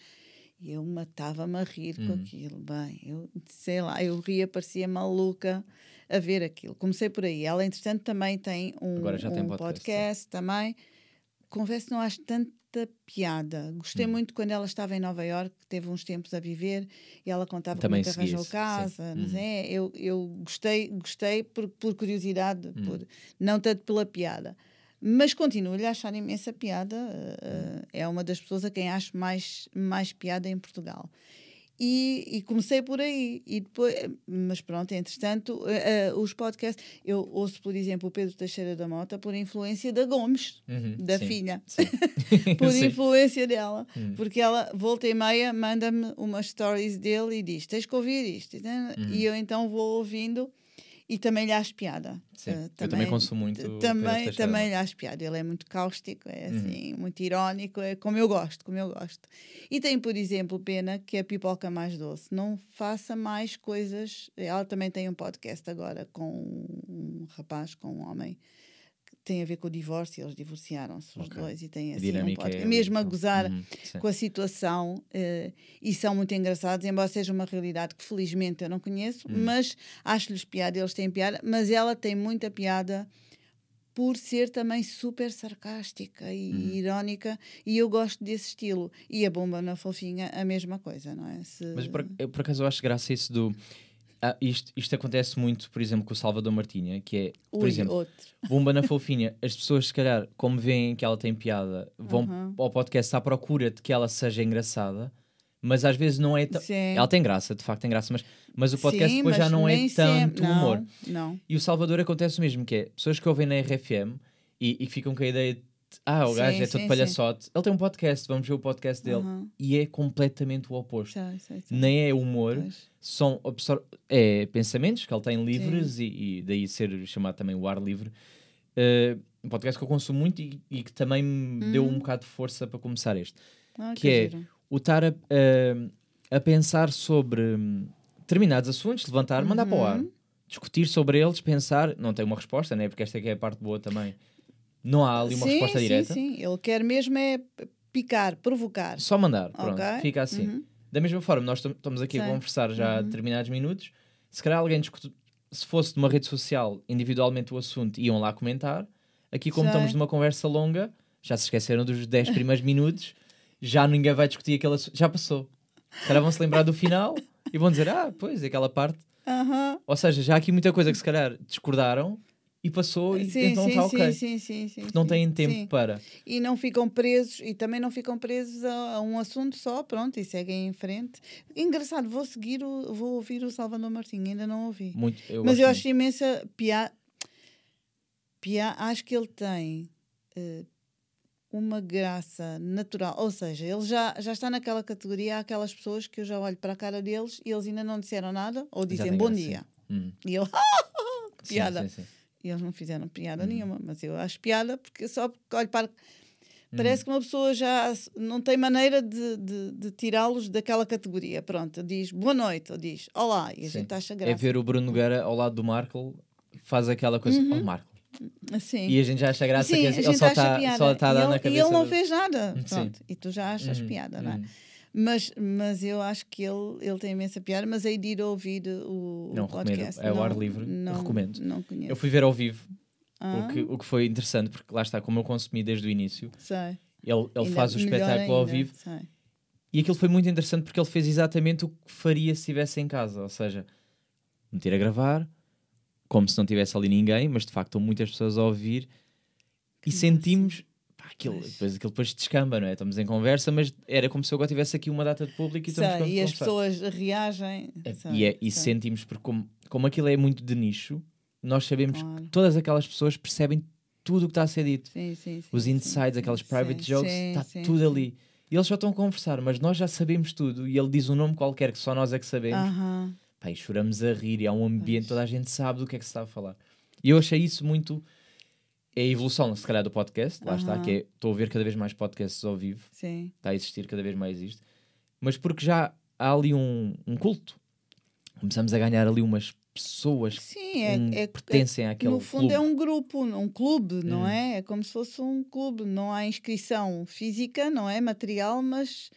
e eu matava-me a rir com Hum. aquilo. Bem, eu sei lá, eu ria, parecia maluca a ver aquilo. Comecei por aí. Ela, entretanto, também tem um, um podcast, podcast também. Confesso não acho piada. Gostei Hum. muito quando ela estava em Nova Iorque, teve uns tempos a viver e ela contava Também como é arranjou casa. não Uhum. sei, eu, eu gostei, gostei por, por curiosidade, Hum. por, não tanto pela piada. Mas continuo-lhe a achar imensa piada. Hum. eh, é uma das pessoas a quem acho mais, mais piada em Portugal. E, e comecei por aí. E depois, mas pronto, entretanto, eh, eh, os podcasts. Eu ouço, por exemplo, o Pedro Teixeira da Mota por influência da Gomes, Uhum, da sim, filha. sim. Por Sim. influência dela. Hum. Porque ela, volta e meia, manda-me umas stories dele e diz: Tens que ouvir isto. Uhum. E eu então vou ouvindo e também lhe acho piada. Sim, Eh, eu também consumo muito Também, também lhe acho piada. Ele é muito cáustico, é Uhum. assim, muito irónico, é como eu gosto, como eu gosto. E tem, por exemplo, Pena, que é a pipoca mais doce. Não faça mais coisas. Ela também tem um podcast agora com um rapaz, com um homem. Tem a ver com o divórcio, eles divorciaram-se os Ok. dois e tem A assim um podcast. é mesmo a gozar Uhum, com a situação eh, e são muito engraçados, embora seja uma realidade que felizmente eu não conheço, Hum. mas acho-lhes piada, eles têm piada, mas ela tem muita piada por ser também super sarcástica e Hum. irónica e eu gosto desse estilo. E a bomba na fofinha, a mesma coisa, não é? Se... Mas por, eu, por acaso eu acho graça isso do. Ah, isto, isto acontece muito, por exemplo, com o Salvador Martinha, que é, por Ui, exemplo, outro. Bomba na Fofinha. As pessoas, se calhar, como veem que ela tem piada, vão Uhum. ao podcast à procura de que ela seja engraçada, mas às vezes não é tão. Ela tem graça, de facto tem graça, mas, mas o podcast Sim, depois já não é tanto sempre. humor. Não, não. E o Salvador acontece o mesmo, que é pessoas que ouvem na RFM e, e ficam com a ideia de ah, o Sim, gajo é sim, todo sim. palhaçote. Ele tem um podcast, vamos ver o podcast dele. Uhum. E é completamente o oposto. Sei, sei, sei. Nem é humor, Pois. são é pensamentos que ele tem livres e, e daí ser chamado também o ar livre. Eh, um podcast que eu consumo muito e, e que também me deu um bocado de força para começar este. Ah, que é giro. o estar a, a- a pensar sobre hum, determinados assuntos, levantar, mandar para o ar, Uhum. discutir sobre eles, pensar. Não tem uma resposta, né? porque esta é que é a parte boa também. Não há ali uma sim, resposta sim, direta. Sim, ele quer mesmo é picar, provocar. Só mandar, pronto, Ok. fica assim. Uhum. Da mesma forma, nós tam- estamos aqui a Sei. conversar já há Uhum. determinados minutos. Se calhar alguém discute, se fosse de uma rede social individualmente o assunto, iam lá comentar. Aqui, como Sei. estamos numa conversa longa, já se esqueceram dos 10 primeiros minutos, já ninguém vai discutir aquele assunto. Já passou. Se calhar vão se lembrar do final e vão dizer: Ah, pois, aquela parte. Aham. Ou seja, já há aqui muita coisa que se calhar discordaram e passou e Sim, então sim, está sim, ok. sim, sim, sim, Porque não sim, têm tempo sim. para. E não ficam presos, e também não ficam presos a, a um assunto só, pronto, e seguem em frente. Engraçado, vou seguir, o, vou ouvir o Salvador Martinho, ainda não ouvi. Muito, eu Mas eu muito. acho imensa piada. Pia, acho que ele tem eh, uma graça natural, ou seja, ele já, já está naquela categoria, há aquelas pessoas que eu já olho para a cara deles e eles ainda não disseram nada, ou dizem tem bom graça, dia. Hum. E eu, Sim, piada. sim, sim. E eles não fizeram piada Uhum. nenhuma, mas eu acho piada porque só porque olho para. Uhum. Parece que uma pessoa já não tem maneira de, de, de tirá-los daquela categoria. Pronto, diz boa noite, ou diz olá, e a Sim. gente acha É graça. ver o Bruno Nogueira ao lado do Marco, faz aquela coisa, oh Marco. Assim. E a gente já acha graça Sim, que ele só está tá a e dar na e cabeça. ele não do- fez nada. Pronto, e tu já achas Uhum, piada, não é? Mas, mas eu acho que ele, ele tem imensa piada, mas hei de ir ouvir o, o Não, recomendo. podcast. É ao ar livre. Não, Recomendo. Não conheço. Eu fui ver ao vivo, Ah, o, que, o que foi interessante, porque lá está, como eu consumi desde o início, sei. ele, ele Ainda faz o espetáculo ao ainda, vivo sei. e aquilo foi muito interessante porque ele fez exatamente o que faria se estivesse em casa, ou seja, meter a gravar, como se não tivesse ali ninguém, mas de facto estão muitas pessoas a ouvir e massa. sentimos aquilo, Pois. depois, aquilo depois descamba, não é? Estamos em conversa, mas era como se eu agora tivesse aqui uma data de público e estamos Sei, e as pessoas reagem. É, sei, e, é, e sentimos, porque como, como aquilo é muito de nicho, nós sabemos Claro. que todas aquelas pessoas percebem tudo o que está a ser dito. Sim, sim, sim, Os insights, aqueles private jokes, está tudo ali. E eles só estão a conversar, mas nós já sabemos tudo. E ele diz um nome qualquer que só nós é que sabemos. Aham. Pá, e choramos a rir. E há um ambiente, Pois. toda a gente sabe do que é que se está a falar. E eu achei isso muito. É a evolução, se calhar, do podcast. Lá está, que é. Estou a ver cada vez mais podcasts ao vivo. Sim. Está a existir cada vez mais isto. Mas porque já há ali um, um culto. Começamos a ganhar ali umas pessoas que Sim, é, um, é, é pertencem àquele no fundo clube. é um grupo, um clube, não Hum. é? É como se fosse um clube. Não há inscrição física, não é? Material, mas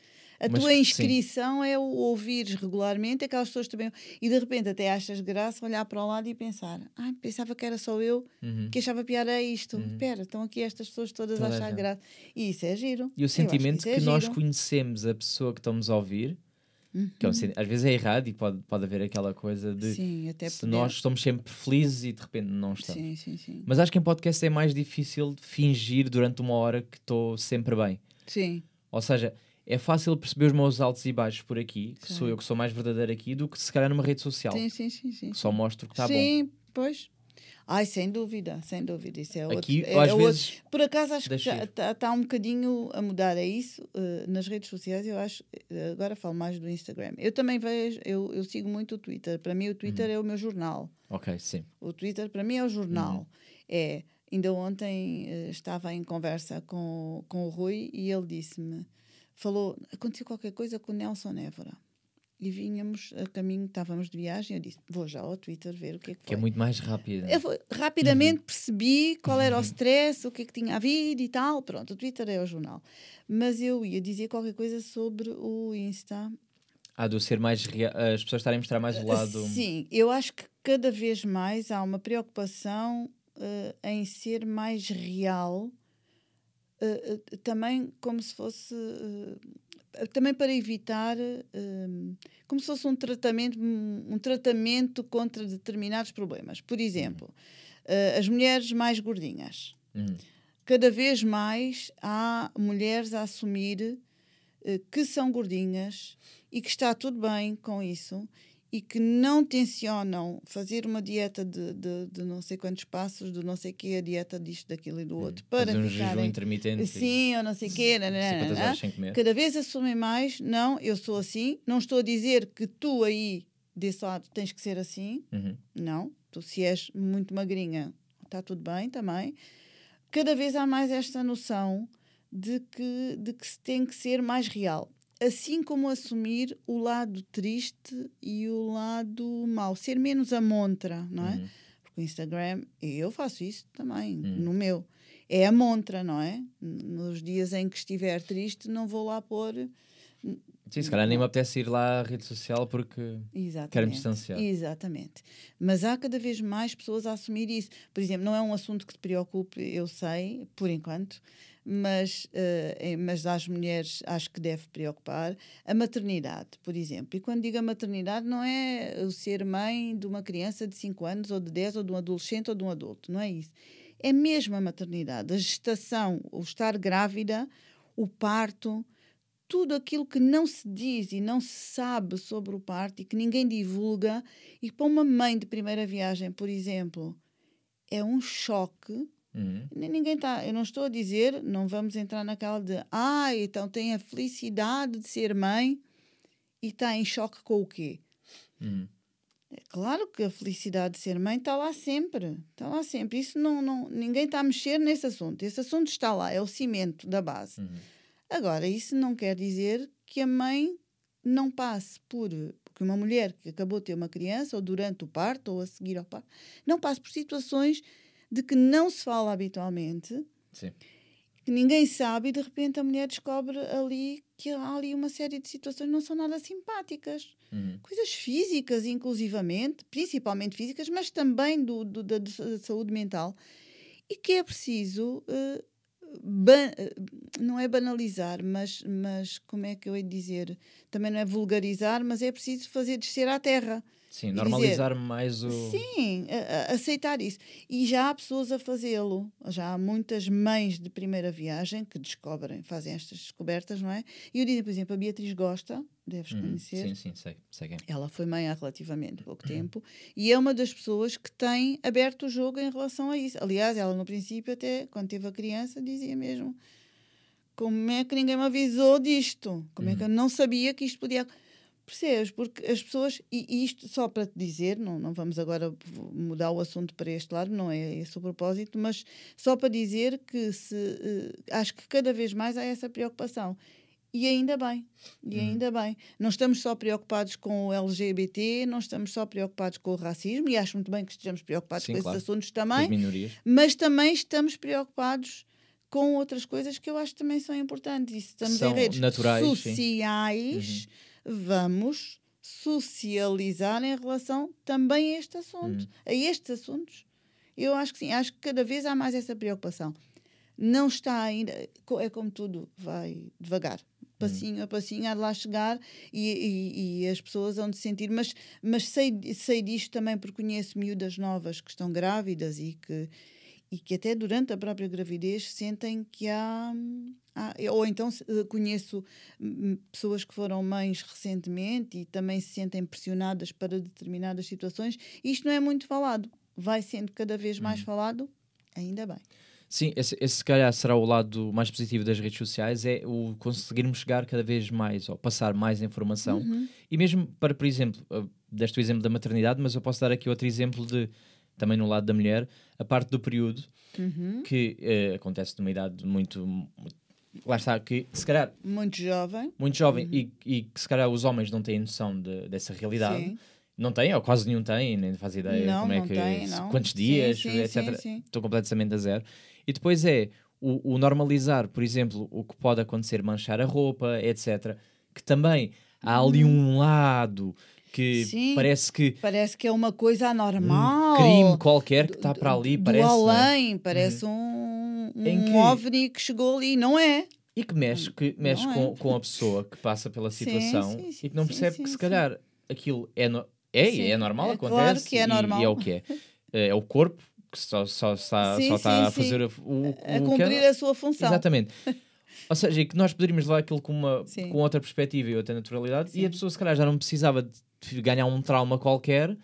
a Mas tua que- sim. inscrição é o ouvires regularmente aquelas pessoas também. E de repente até achas graça olhar para o lado e pensar: ai, pensava que era só eu Uhum. que achava piada a isto. Uhum. Espera, estão aqui estas pessoas todas Toda a achar graça. E isso é giro. E o Eu sentimento que, é nós giro. conhecemos a pessoa que estamos a ouvir, que é um Uhum. às vezes é errado e pode, pode haver aquela coisa de Sim, até se poder. nós estamos sempre felizes e de repente não estamos. Sim, sim, sim. Mas acho que em podcast é mais difícil fingir durante uma hora que estou sempre bem. Sim, Ou seja, é fácil perceber os meus altos e baixos por aqui, que sou eu que sou mais verdadeiro aqui, do que se calhar numa rede social, sim, sim, sim. sim. só mostro que está bom. Sim, pois. Ai, sem dúvida, sem dúvida. Isso é outro. Aqui, é, às é outro- vezes, Por acaso acho que Deixa já ir. está um bocadinho a mudar a isso eh, nas redes sociais. Eu acho, eh, agora falo mais do Instagram. Eu também vejo, eu, eu sigo muito o Twitter. Para mim, o Twitter Uhum. é o meu jornal. ok, sim. O Twitter, para mim, é o jornal. Uhum. É. Ainda ontem eh, estava em conversa com, com o Rui e ele disse-me: falou, aconteceu qualquer coisa com o Nelson Évora. E vínhamos a caminho, estávamos de viagem. Eu disse: vou já ao Twitter ver o que é que Que é foi. muito mais rápido. Eu rapidamente Uhum. percebi qual era o stress, o que é que tinha havido e tal. Pronto, o Twitter é o jornal. Mas eu ia dizer qualquer coisa sobre o Insta. Há de ser mais as pessoas estarem a mostrar mais o lado. Sim, eu acho que cada vez mais há uma preocupação eh, em ser mais real, eh, eh, também como se fosse. eh, também para evitar, eh, como se fosse um tratamento, um tratamento contra determinados problemas. Por exemplo, eh, as mulheres mais gordinhas. Uhum. Cada vez mais há mulheres a assumir que são gordinhas e que está tudo bem com isso e que não tencionam fazer uma dieta de, de, de não sei quantos passos, de não sei quê, a dieta disto, daquilo e do outro, para Fazer um ficarem... intermitente. Sim, ou não sei o quê, nananana. 50 horas sem comer. cada vez assumem mais, não, eu sou assim, não estou a dizer que tu aí, desse lado, tens que ser assim, Uhum. não, tu se és muito magrinha, está tudo bem também. Cada vez há mais esta noção de que, de que se tem que ser mais real. Assim como assumir o lado triste e o lado mau. Ser menos a montra, não é? Uhum. Porque o Instagram, eu faço isso também, Hum. no meu. É a montra, não é? Nos dias em que estiver triste, não vou lá pôr. Sim, se calhar nem me apetece ir lá à rede social porque Exatamente. quero-me distanciar. Exatamente. Mas há cada vez mais pessoas a assumir isso. Por exemplo, não é um assunto que te preocupe, eu sei, por enquanto, mas, eh, mas às mulheres acho que deve preocupar. A maternidade, por exemplo. E quando digo a maternidade, não é o ser mãe de uma criança de 5 anos, ou de 10, ou de um adolescente, ou de um adulto. Não é isso. É mesmo a maternidade, a gestação, o estar grávida, o parto, tudo aquilo que não se diz e não se sabe sobre o parto e que ninguém divulga, e para uma mãe de primeira viagem, por exemplo, é um choque. Uhum. Ni- Ninguém está, eu não estou a dizer, não vamos entrar naquela de ah, então tem a felicidade de ser mãe e está em choque com o quê? Uhum. É claro que a felicidade de ser mãe está lá sempre. Está lá sempre. Isso não, não, ninguém está a mexer nesse assunto. Esse assunto está lá, é o cimento da base. Uhum. Agora, isso não quer dizer que a mãe não passe por. Que uma mulher que acabou de ter uma criança, ou durante o parto, ou a seguir ao parto, não passe por situações de que não se fala habitualmente, Sim. que ninguém sabe, e de repente a mulher descobre ali que há ali uma série de situações que não são nada simpáticas. Uhum. Coisas físicas, inclusivamente, principalmente físicas, mas também do, do- da, da saúde mental, e que é preciso. eh, ba- eh, não é banalizar, mas, mas como é que eu hei de dizer? Também não é vulgarizar, mas é preciso fazer descer à terra. Sim, normalizar mais o. Sim, a- a- aceitar isso. E já há pessoas a fazê-lo. Já há muitas mães de primeira viagem que descobrem, fazem estas descobertas, não é? E eu digo, por exemplo, a Beatriz Gosta, deves Uhum, conhecer. Sim, sim, sei. sei quem. é. Ela foi mãe há relativamente pouco tempo e é uma das pessoas que tem aberto o jogo em relação a isso. Aliás, ela no princípio, até quando teve a criança, dizia mesmo: Como é que ninguém me avisou disto? Como é que eu não sabia que isto podia. Percebes? Porque as pessoas, e isto só para te dizer, não, não vamos agora mudar o assunto para este lado, não é esse o propósito, mas só para dizer que se, eh, acho que cada vez mais há essa preocupação. E ainda bem, e Uhum. ainda bem. Não estamos só preocupados com o LGBT, não estamos só preocupados com o racismo, e acho muito bem que estejamos preocupados Sim, com claro. esses assuntos As também, mas também estamos preocupados com outras coisas que eu acho que também são importantes. E se estamos São em redes naturais, sim. Uhum. Vamos socializar em relação também a este assunto, a estes assuntos. Eu acho que sim, acho que cada vez há mais essa preocupação. Não está ainda, é como tudo, vai devagar. Passinho a passinho, há de lá chegar e, e, e as pessoas vão de sentir. Mas, mas sei, sei disto também porque conheço miúdas novas que estão grávidas e que, e que até durante a própria gravidez sentem que há. há- ou então eh, conheço hum, pessoas que foram mães recentemente e também se sentem pressionadas para determinadas situações. Isto não é muito falado. Vai sendo cada vez mais falado, ainda bem. Sim, esse, esse se calhar será o lado mais positivo das redes sociais, é o conseguirmos chegar cada vez mais, ou passar mais informação. Uhum. E mesmo para, por exemplo, uh, deste o exemplo da maternidade, mas eu posso dar aqui outro exemplo de, também no lado da mulher, a parte do período, Uhum. que eh, acontece numa idade muito, muito- Lá está, que se calhar Muito jovem. muito jovem e, e que se calhar os homens não têm noção de- dessa realidade. Sim. Não têm, ou quase nenhum têm, nem faz ideia Não, como é que. se- não. Quantos dias, sim, etc. sim, sim. Estou completamente a zero. E depois é o, o normalizar, por exemplo, o que pode acontecer, manchar a roupa, etc. Que também há ali um lado que Uhum. Sim. parece que Parece que é uma coisa anormal. um crime qualquer que está para ali, do parece. é? além, parece um, Em um que- OVNI que chegou ali. Não é? E que mexe, que mexe Não é? com, com a pessoa que passa pela situação sim, sim, e que não percebe que se calhar aquilo é, no... é, e é normal, é acontece. claro que é e- normal. E, é o que é. É o corpo que só, só, está, Sim, só está a sim, sim. fazer o, o, A o cumprir que é- a sua função. Exatamente. Ou seja, e que nós poderíamos levar aquilo com, uma, com outra perspectiva e outra naturalidade e a pessoa se calhar já não precisava de ganhar um trauma qualquer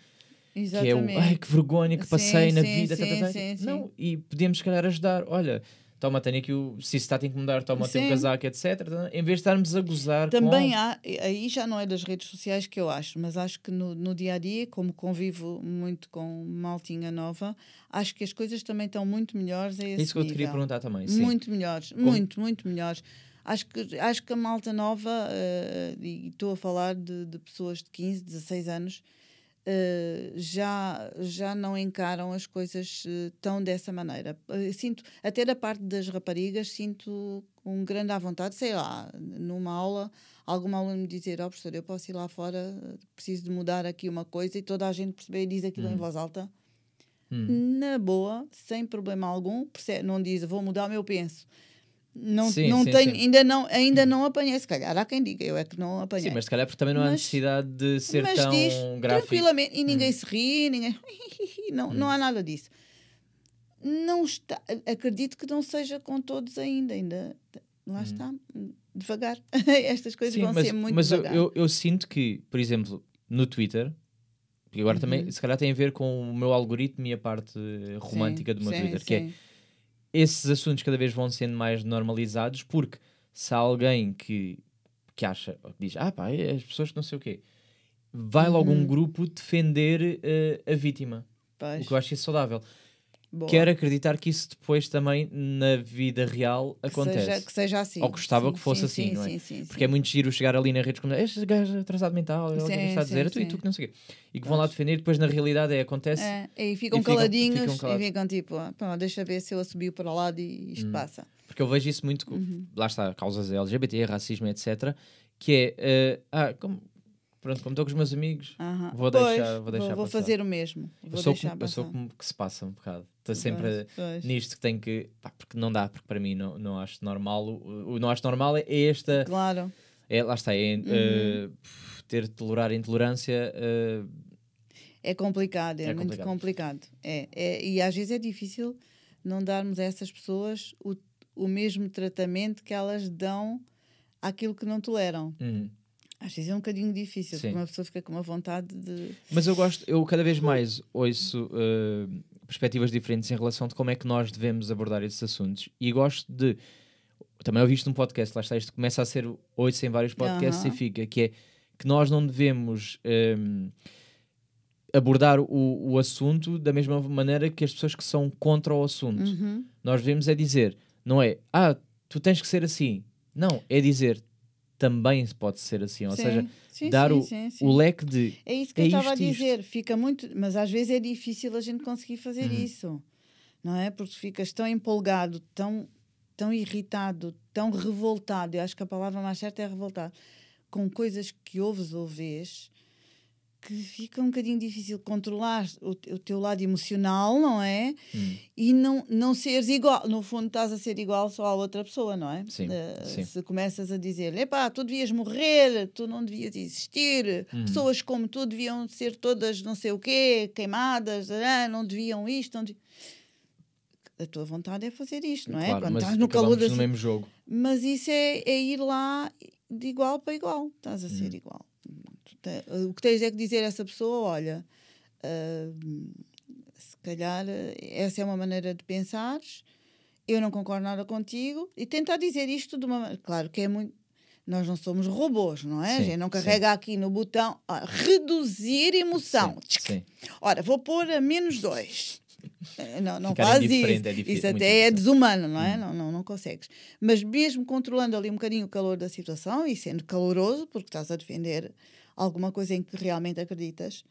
que é Exatamente. o ai que vergonha que Sim, passei na sim, vida. sim, tá, tá, tá. sim, sim. Não, e podíamos se calhar ajudar. Olha, toma, tenho aqui o. Se isso está a te incomodar, toma o teu Sim. casaco, etc. Em vez de estarmos a gozar Também com. há, aí já não é das redes sociais que eu acho, mas acho que no, no dia a dia, como convivo muito com maltinha nova, acho que as coisas também estão muito melhores a esse É isso que eu te queria nível. perguntar também. Sim. Muito melhores, muito, muito melhores. Acho que, acho que a malta nova, eh, e estou a falar de, de pessoas de 15, 16 anos, eh, já, já não encaram as coisas eh, tão dessa maneira. Sinto, até da parte das raparigas, sinto um grande à vontade, sei lá, numa aula, algum aluno me dizer, ó oh, professor, eu posso ir lá fora, preciso de mudar aqui uma coisa, e toda a gente perceber e diz aquilo em voz alta. Na boa, sem problema algum, percebe, não diz, vou mudar o meu penso. Não, Sim, não sim, tenho, sim. ainda não, ainda não apanhei, se calhar há quem diga, eu é que não apanhei. Sim, mas se calhar porque também não há Mas- necessidade de ser Mas tão diz gráfico. tranquilamente, e Hum. ninguém se ri, ninguém. Não, não há nada disso. Não está, acredito que não seja com todos ainda, ainda lá está, devagar. Estas coisas Hum. Vão mas, ser muito mas eu, devagar. eu, eu sinto que, por exemplo, no Twitter, e agora Uhum. também se calhar tem a ver com o meu algoritmo e a parte romântica do meu Twitter, que é. Esses assuntos cada vez vão sendo mais normalizados porque se há alguém que, que acha, ou que diz, ah pá, é as pessoas que não sei o quê, vai logo Uhum. um grupo defender eh, a vítima, Pois, o que eu acho isso saudável. Boa. Quero acreditar que isso depois também na vida real acontece. seja, que seja assim. Ou gostava Sim, que fosse sim, assim, sim, não é? sim, sim, Porque é muito giro chegar ali nas redes como este gajo atrasado mental, ele Sim, está a dizer, sim, tu e tu que não sei o quê. E que vão lá defender, e depois na realidade é, acontece. É, e ficam E ficam- caladinhos ficam calados. e ficam tipo, ah, deixa ver se eu subiu para lá e isto passa. Porque eu vejo isso muito, Uhum. lá está, causas LGBT, racismo, etc. Que é, eh, ah, como, pronto, como estou com os meus amigos, Aham. Vou Pois, deixar- vou deixar vou fazer o mesmo. eu Vou sou, deixar como, eu sou como que se passa um bocado. Estou sempre Pois, nisto que tenho que. Pá, porque não dá, porque para mim não, não acho normal. O, o não acho normal é esta. Claro. É, lá está, é Uhum. eh, ter de tolerar a intolerância eh, É complicado, é, É muito complicado. complicado. É, é, e às vezes é difícil não darmos a essas pessoas o, o mesmo tratamento que elas dão àquilo que não toleram. Uhum. Às vezes é um bocadinho difícil, Sim. porque uma pessoa fica com uma vontade de. Mas eu gosto, eu cada vez mais ouço eh, perspectivas diferentes em relação de como é que nós devemos abordar esses assuntos e gosto de. Também ouvi isto num podcast, lá está, isto começa a ser ouço em vários podcasts Aham. e fica, que é que nós não devemos ehm, abordar o, o assunto da mesma maneira que as pessoas que são contra o assunto. Uhum. Nós devemos é dizer, não é, ah, tu tens que ser assim. Não, é dizer, também pode ser assim. Ou Sim, seja, sim, dar o, o leque de É isso que É eu estava a isto, isto. dizer. Fica muito. Mas às vezes é difícil a gente conseguir fazer Uhum. isso. Não é? Porque ficas tão empolgado, tão, tão irritado, tão revoltado. Eu acho que a palavra mais certa é revoltado. Com coisas que ouves ou vês que fica um bocadinho difícil controlar o, o teu lado emocional, não é? Hum. E não, não seres igual. No fundo, estás a ser igual só à outra pessoa, não é? Sim, Eh, sim. Se começas a dizer, epá, tu devias morrer, tu não devias existir, Uhum. pessoas como tu deviam ser todas não sei o quê, queimadas, não deviam isto, não deviam... A tua vontade é fazer isto, não é? Claro, Quando estás no calor da... no mesmo jogo. Mas isso é, é ir lá de igual para igual. Estás a Uhum. ser igual. Te- O que tens é que dizer a essa pessoa: olha, ah, se calhar eh, essa é uma maneira de pensares, eu não concordo nada contigo, e tentar dizer isto de uma maneira. Claro que é muito. Nós não somos robôs, não é? Sim, a gente não sim. carrega aqui no botão ah, reduzir emoção. Sim, sim. Ora, vou pôr a menos dois. Eh, Não, não Ficar faz isso. é Isso muito até é desumano, não é? Não, não, não consegues. Mas mesmo controlando ali um bocadinho o calor da situação e sendo caloroso, porque estás a defender alguma coisa em que realmente acreditas,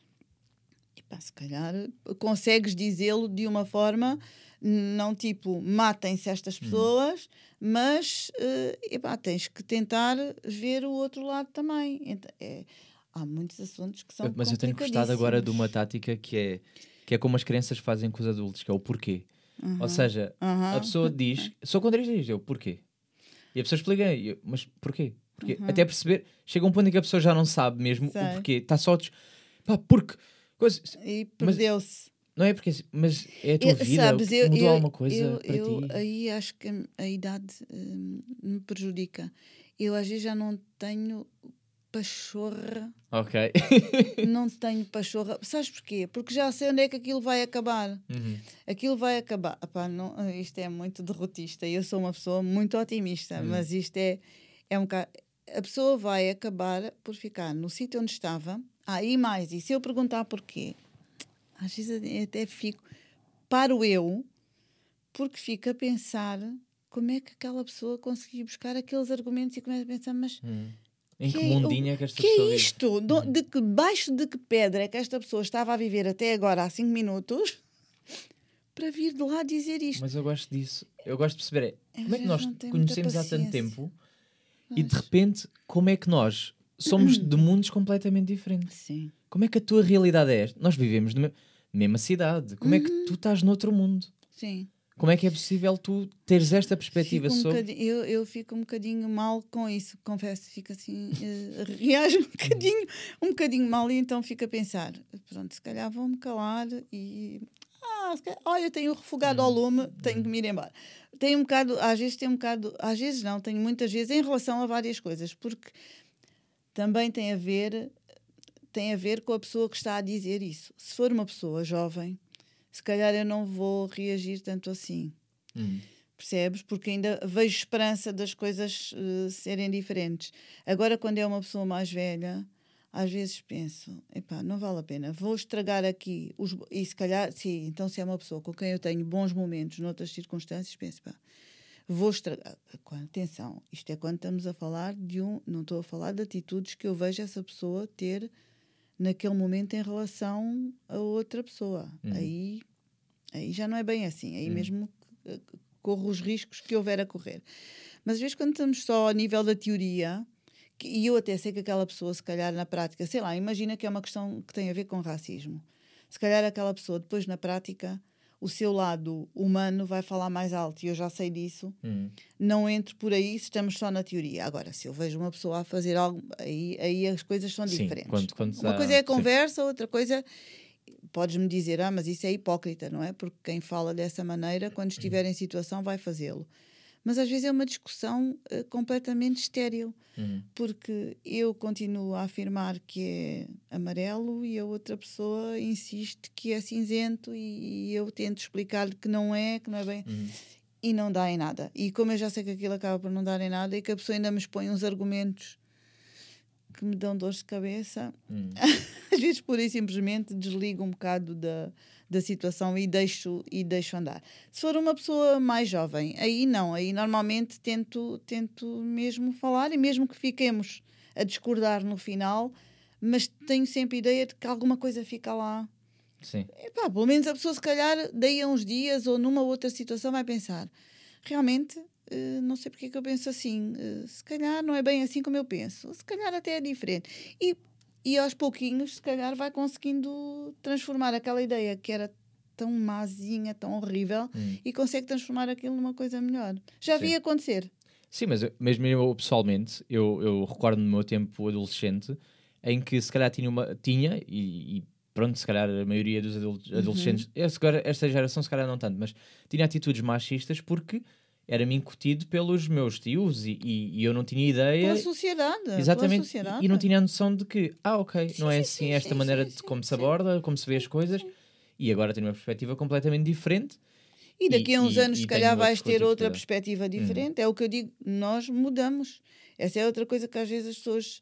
epá, se calhar consegues dizê-lo de uma forma, não tipo matem-se estas pessoas, mas eh, epá, tens que tentar ver o outro lado também. Ent- é- há muitos assuntos que são Mas eu tenho gostado agora de uma tática que é, que é como as crianças fazem com os adultos, que é o porquê. Ou seja, Aham. a pessoa diz, sou contra isto, eu, porquê? E a pessoa explica, e eu, mas porquê? Porquê? Até perceber, chega um ponto em que a pessoa já não sabe mesmo Sei. o porquê. Está só, pá, porque, coisa, E perdeu-se. não é porque, mas é a tua Eu- vida, sabes, eu, mudou eu- alguma coisa eu- para eu ti. aí acho que a, a idade hum, me prejudica. Eu às vezes já não tenho pachorra, Ok. não tenho pachorra. Sabes porquê? Porque já sei onde é que aquilo vai acabar. Uhum. Aquilo vai acabar. Epá, não, isto é muito derrotista. Eu sou uma pessoa muito otimista, Hum. mas isto é, é um bocado. A pessoa vai acabar por ficar no sítio onde estava. Ah, e mais, e se eu perguntar porquê? Às vezes até fico. Paro eu, porque fico a pensar como é que aquela pessoa conseguiu buscar aqueles argumentos e começa a pensar, mas Hum. Em que, que é- mundinho é que esta que pessoa é vive? isto? Do- De que baixo de que pedra é que esta pessoa estava a viver até agora há cinco minutos para vir de lá dizer isto? Mas eu gosto disso. Eu gosto de perceber é, como é que nós conhecemos há tanto paciência. Tempo e de repente como é que nós somos de mundos completamente diferentes. Sim. Como é que a tua realidade é esta? Nós vivemos na me- mesma cidade. Como é que Uhum. tu estás noutro mundo? Sim. Como é que é possível tu teres esta perspectiva um sobre. eu, eu fico um bocadinho mal com isso, confesso, fico assim, eh, reajo um bocadinho, um bocadinho mal e então fico a pensar, pronto, se calhar vou-me calar e calhar- olha, tenho refogado ao lume, tenho que me ir embora. Tenho um bocado, às vezes tenho um bocado, às vezes não, tenho muitas vezes em relação a várias coisas, porque também tem a ver tem a ver com a pessoa que está a dizer isso. Se for uma pessoa jovem, se calhar eu não vou reagir tanto assim. Hum. Percebes? Porque ainda vejo esperança das coisas eh, serem diferentes. Agora, quando é uma pessoa mais velha, às vezes penso: epá, não vale a pena, vou estragar aqui. Os, e se calhar, sim, então se é uma pessoa com quem eu tenho bons momentos noutras circunstâncias, penso: pá, vou estragar. Atenção, isto é quando estamos a falar de um. Não estou a falar de atitudes que eu vejo essa pessoa ter naquele momento em relação a outra pessoa. Aí, aí já não é bem assim. Aí mesmo eh, corro os riscos que houver a correr. Mas às vezes, quando estamos só ao nível da teoria, e eu até sei que aquela pessoa, se calhar na prática, sei lá, imagina que é uma questão que tem a ver com racismo. Se calhar aquela pessoa, depois na prática, o seu lado humano vai falar mais alto, e eu já sei disso. Hum. Não entro por aí se estamos só na teoria. Agora, se eu vejo uma pessoa a fazer algo, aí, aí as coisas são Sim, diferentes. quando- quando uma está- coisa é a sim. conversa, outra coisa. podes-me dizer, ah, mas isso é hipócrita, não é? Porque quem fala dessa maneira, quando estiver em situação, vai fazê-lo. Mas às vezes é uma discussão uh, completamente estéril, Uhum. porque eu continuo a afirmar que é amarelo e a outra pessoa insiste que é cinzento e, e eu tento explicar-lhe que não é, que não é bem. Uhum. E não dá em nada. E como eu já sei que aquilo acaba por não dar em nada e que a pessoa ainda me expõe uns argumentos que me dão dores de cabeça, Uhum. às vezes pura e simplesmente desligo um bocado da, da situação e deixo, e deixo andar. Se for uma pessoa mais jovem, aí não, aí normalmente tento, tento mesmo falar e mesmo que fiquemos a discordar no final, mas tenho sempre a ideia de que alguma coisa fica lá. Sim. Pelo menos a pessoa se calhar daí a uns dias ou numa outra situação vai pensar realmente eh, não sei porque é que eu penso assim eh, se calhar não é bem assim como eu penso se calhar até é diferente e, e aos pouquinhos se calhar vai conseguindo transformar aquela ideia que era tão mazinha, tão horrível Hum. e consegue transformar aquilo numa coisa melhor já vi Sim. acontecer Sim, mas mesmo eu pessoalmente, eu, eu recordo no meu tempo adolescente em que se calhar tinha, uma, tinha e, e pronto, se calhar a maioria dos Uhum. adolescentes, agora- esta geração se calhar não tanto, mas tinha atitudes machistas porque era-me incutido pelos meus tios e, e- e eu não tinha ideia. pela sociedade pela Exatamente, sociedade. e e não tinha a noção de que, ah, ok, Sim, não é sim, assim sim, esta sim, maneira de como se aborda, como se vê as coisas, e agora tenho uma perspectiva completamente diferente. E daqui a uns anos, se calhar, vais ter outra perspectiva diferente. É o que eu digo, nós mudamos. Essa é outra coisa que às vezes as pessoas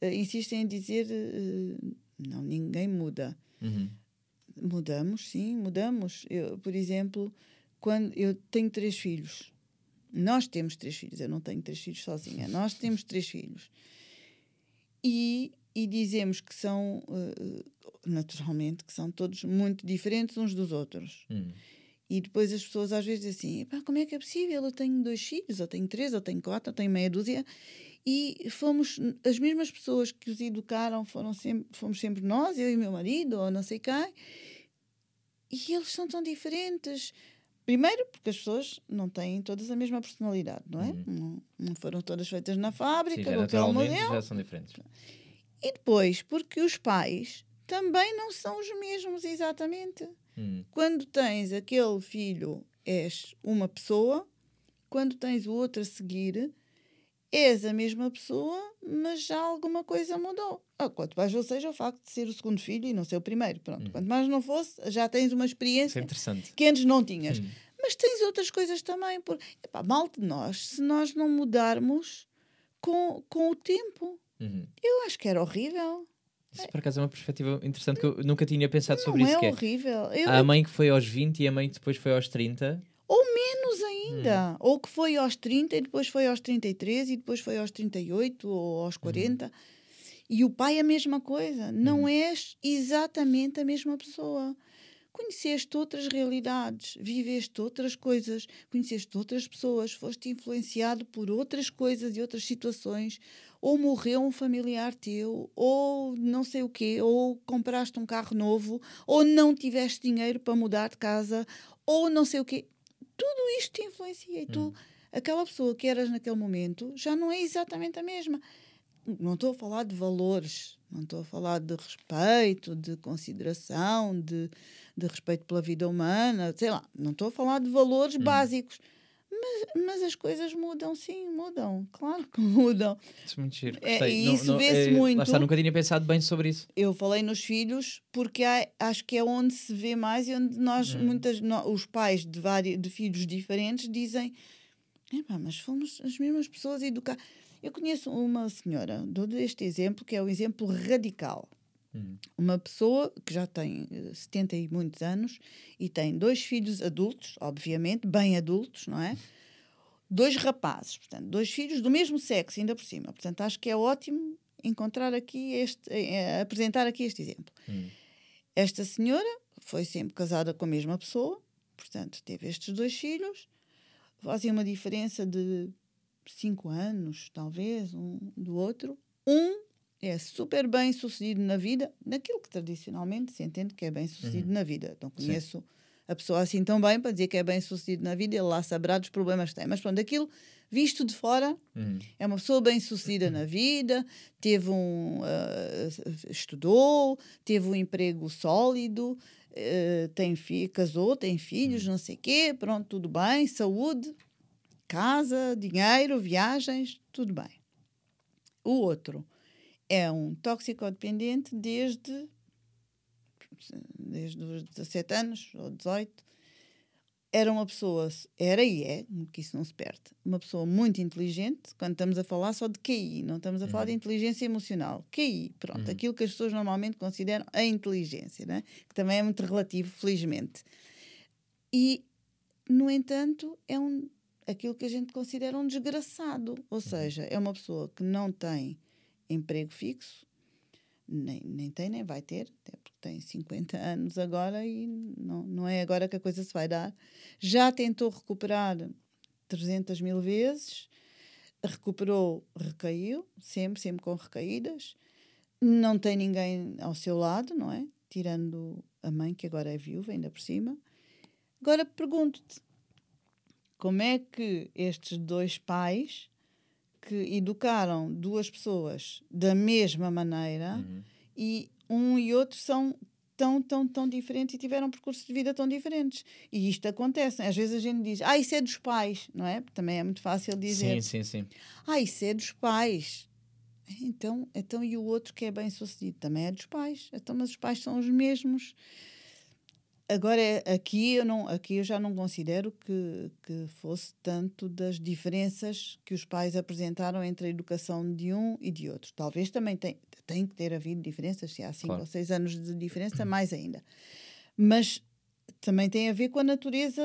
eh, insistem em dizer: eh, não, ninguém muda. Uhum. Mudamos, sim, mudamos. Eu, por exemplo, quando eu tenho três filhos, nós temos três filhos, eu não tenho três filhos sozinha, nós temos três filhos. E, e dizemos que são, eh, naturalmente, que são todos muito diferentes uns dos outros. Uhum. E depois as pessoas às vezes dizem assim: "Epá, como é que é possível? Eu tenho dois filhos, eu tenho três, eu tenho quatro, eu tenho meia dúzia. E fomos, as mesmas pessoas que os educaram, foram sempre, fomos sempre nós, eu e meu marido, ou não sei quem. E eles são tão diferentes. Primeiro, porque as pessoas não têm todas a mesma personalidade, não é? Não, não foram todas feitas na Sim, fábrica, aquele naturalmente modelo. já são diferentes. E depois, porque os pais também não são os mesmos exatamente. Uhum. Quando tens aquele filho, és uma pessoa, quando tens o outro a seguir, és a mesma pessoa, mas já alguma coisa mudou. Ah, quanto mais ou seja o facto de ser o segundo filho e não ser o primeiro. Pronto. Quanto mais não fosse, já tens uma Isso é experiência interessante. que antes não tinhas. Hum. Mas tens outras coisas também. Por... Epá, mal de nós, se nós não mudarmos com, com o tempo. Uhum. Eu acho que era horrível. Isso por acaso é uma perspectiva interessante que eu nunca tinha pensado sobre não isso. é que é, horrível. Eu, há a mãe que foi aos 20 e a mãe que depois foi aos 30. Ainda. Hum. Ou que foi aos 30 e depois foi aos 33 e depois foi aos 38 ou aos 40. E o pai a mesma coisa. Não Uhum. és exatamente a mesma pessoa. Conheceste outras realidades, viveste outras coisas, conheceste outras pessoas, foste influenciado por outras coisas e outras situações, ou morreu um familiar teu, ou não sei o quê, ou compraste um carro novo, ou não tiveste dinheiro para mudar de casa, ou não sei o quê tudo isto te influencia e tu, aquela pessoa que eras naquele momento, já não é exatamente a mesma. Não estou a falar de valores, não estou a falar de respeito, de consideração, de, de respeito pela vida humana, sei lá, não estou a falar de valores básicos. Mas, mas as coisas mudam, sim, mudam, claro que mudam. Isso é muito giro. É, e isso vê-se eh, muito. Lá está, nunca tinha pensado bem sobre isso. Eu falei nos filhos porque há- acho que é onde se vê mais e onde nós, muitas, no- os pais de, vários, de filhos diferentes, dizem: "Epá, mas fomos as mesmas pessoas a educar. Eu conheço uma senhora, dou este exemplo, que é o exemplo radical. Uhum. Uma pessoa que já tem eh, 70 e muitos anos e tem dois filhos adultos, obviamente, bem adultos, não é? Dois rapazes, portanto, dois filhos do mesmo sexo, ainda por cima. Portanto, acho que é ótimo encontrar aqui este, eh, eh, apresentar aqui este exemplo. Hum. Esta senhora foi sempre casada com a mesma pessoa, portanto, teve estes dois filhos, fazem uma diferença de cinco anos, talvez, um do outro. Um é super bem sucedido na vida, naquilo que tradicionalmente se entende que é bem sucedido na vida. Não conheço a pessoa assim tão bem para dizer que é bem sucedido na vida, ele lá saberá dos problemas que tem. Mas pronto, aquilo visto de fora, Uhum. é uma pessoa bem sucedida na vida, teve um. ah, estudou, teve um emprego sólido, eh, tem fi casou, tem filhos, não sei o quê, pronto, tudo bem, saúde, casa, dinheiro, viagens, tudo bem. O outro é um toxicodependente desde, desde os 17 anos ou 18. Era uma pessoa, era e é, que isso não se perde, uma pessoa muito inteligente, quando estamos a falar só de QI, não estamos a falar de inteligência emocional. QI, pronto, aquilo que as pessoas normalmente consideram a inteligência, né? que também é muito relativo, felizmente. E, no entanto, é um, aquilo que a gente considera um desgraçado. Ou seja, é uma pessoa que não tem emprego fixo, nem, nem tem, nem vai ter, até porque tem 50 anos agora e não, não é agora que a coisa se vai dar. Já tentou recuperar 300 mil vezes, recuperou, recaiu, sempre, sempre com recaídas. Não tem ninguém ao seu lado, não é? Tirando a mãe, que agora é viúva, ainda por cima. Agora pergunto-te, como é que estes dois pais que educaram duas pessoas da mesma maneira Uhum. e um e outro são tão, tão, tão diferentes e tiveram percursos de vida tão diferentes. E isto acontece. Às vezes a gente diz, ah, isso é dos pais, não é? Também é muito fácil dizer, Sim, sim, sim. ah, isso é dos pais. Então, então, e o outro que é bem sucedido também é dos pais. Então, mas os pais são os mesmos. Agora, aqui eu, não, aqui eu já não considero que, que fosse tanto das diferenças que os pais apresentaram entre a educação de um e de outro. Talvez também tem, tem que ter havido diferenças, se há cinco Claro. ou seis anos de diferença, mais ainda. Mas também tem a ver com a natureza,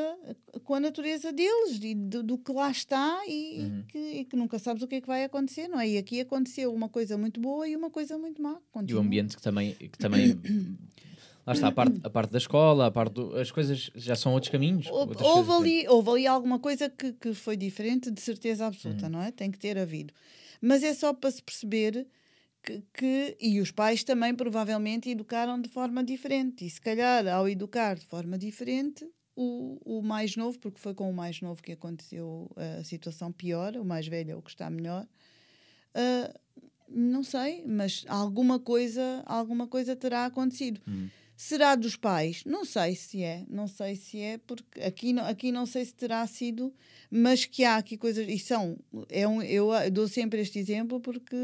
com a natureza deles e do, do que lá está e, Uhum. que, e que nunca sabes o que é que vai acontecer, não é? E aqui aconteceu uma coisa muito boa e uma coisa muito má. E o Continua. ambiente que também. Que também lá está, a parte, a parte da escola, a parte do- as coisas já são outros caminhos. Houve, houve ali, houve ali alguma coisa que, que foi diferente, de certeza absoluta, Uhum. não é? Tem que ter havido. Mas é só para se perceber que, que- E os pais também provavelmente educaram de forma diferente. E se calhar, ao educar de forma diferente, o, o mais novo, porque foi com o mais novo que aconteceu a situação pior, o mais velho é o que está melhor. ah, não sei, mas alguma coisa, alguma coisa terá acontecido. Uhum. Será dos pais? Não sei se é, não sei se é, porque aqui não, aqui não sei se terá sido, mas que há aqui coisas, e são, é um, eu a- dou sempre este exemplo porque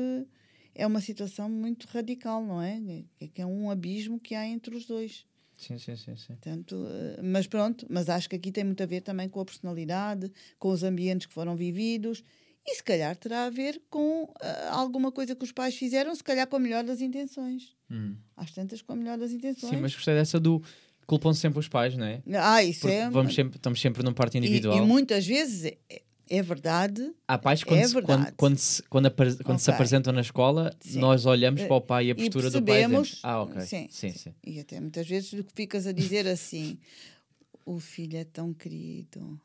é uma situação muito radical, não é? É que é um abismo que há entre os dois. Sim, sim, sim, sim. Portanto, eh, mas pronto, mas acho que aqui tem muito a ver também com a personalidade, com os ambientes que foram vividos e se calhar terá a ver com ah, alguma coisa que os pais fizeram, se calhar com a melhor das intenções. Uhum. Às tantas com a melhor das intenções. Sim, mas gostei dessa do culpam sempre os pais, não é? Ah, isso Porque é. vamos sempre, estamos sempre num parte e, individual. e muitas vezes é, é verdade. Há pais quando, É se, verdade. quando, quando, se, quando, apare- quando se Ok. apresentam na escola, Sim. nós olhamos para o pai e a E postura do pai e dizemos, ah, ok. Sim, sim, sim. E até muitas vezes ficas a dizer assim: o filho é tão querido.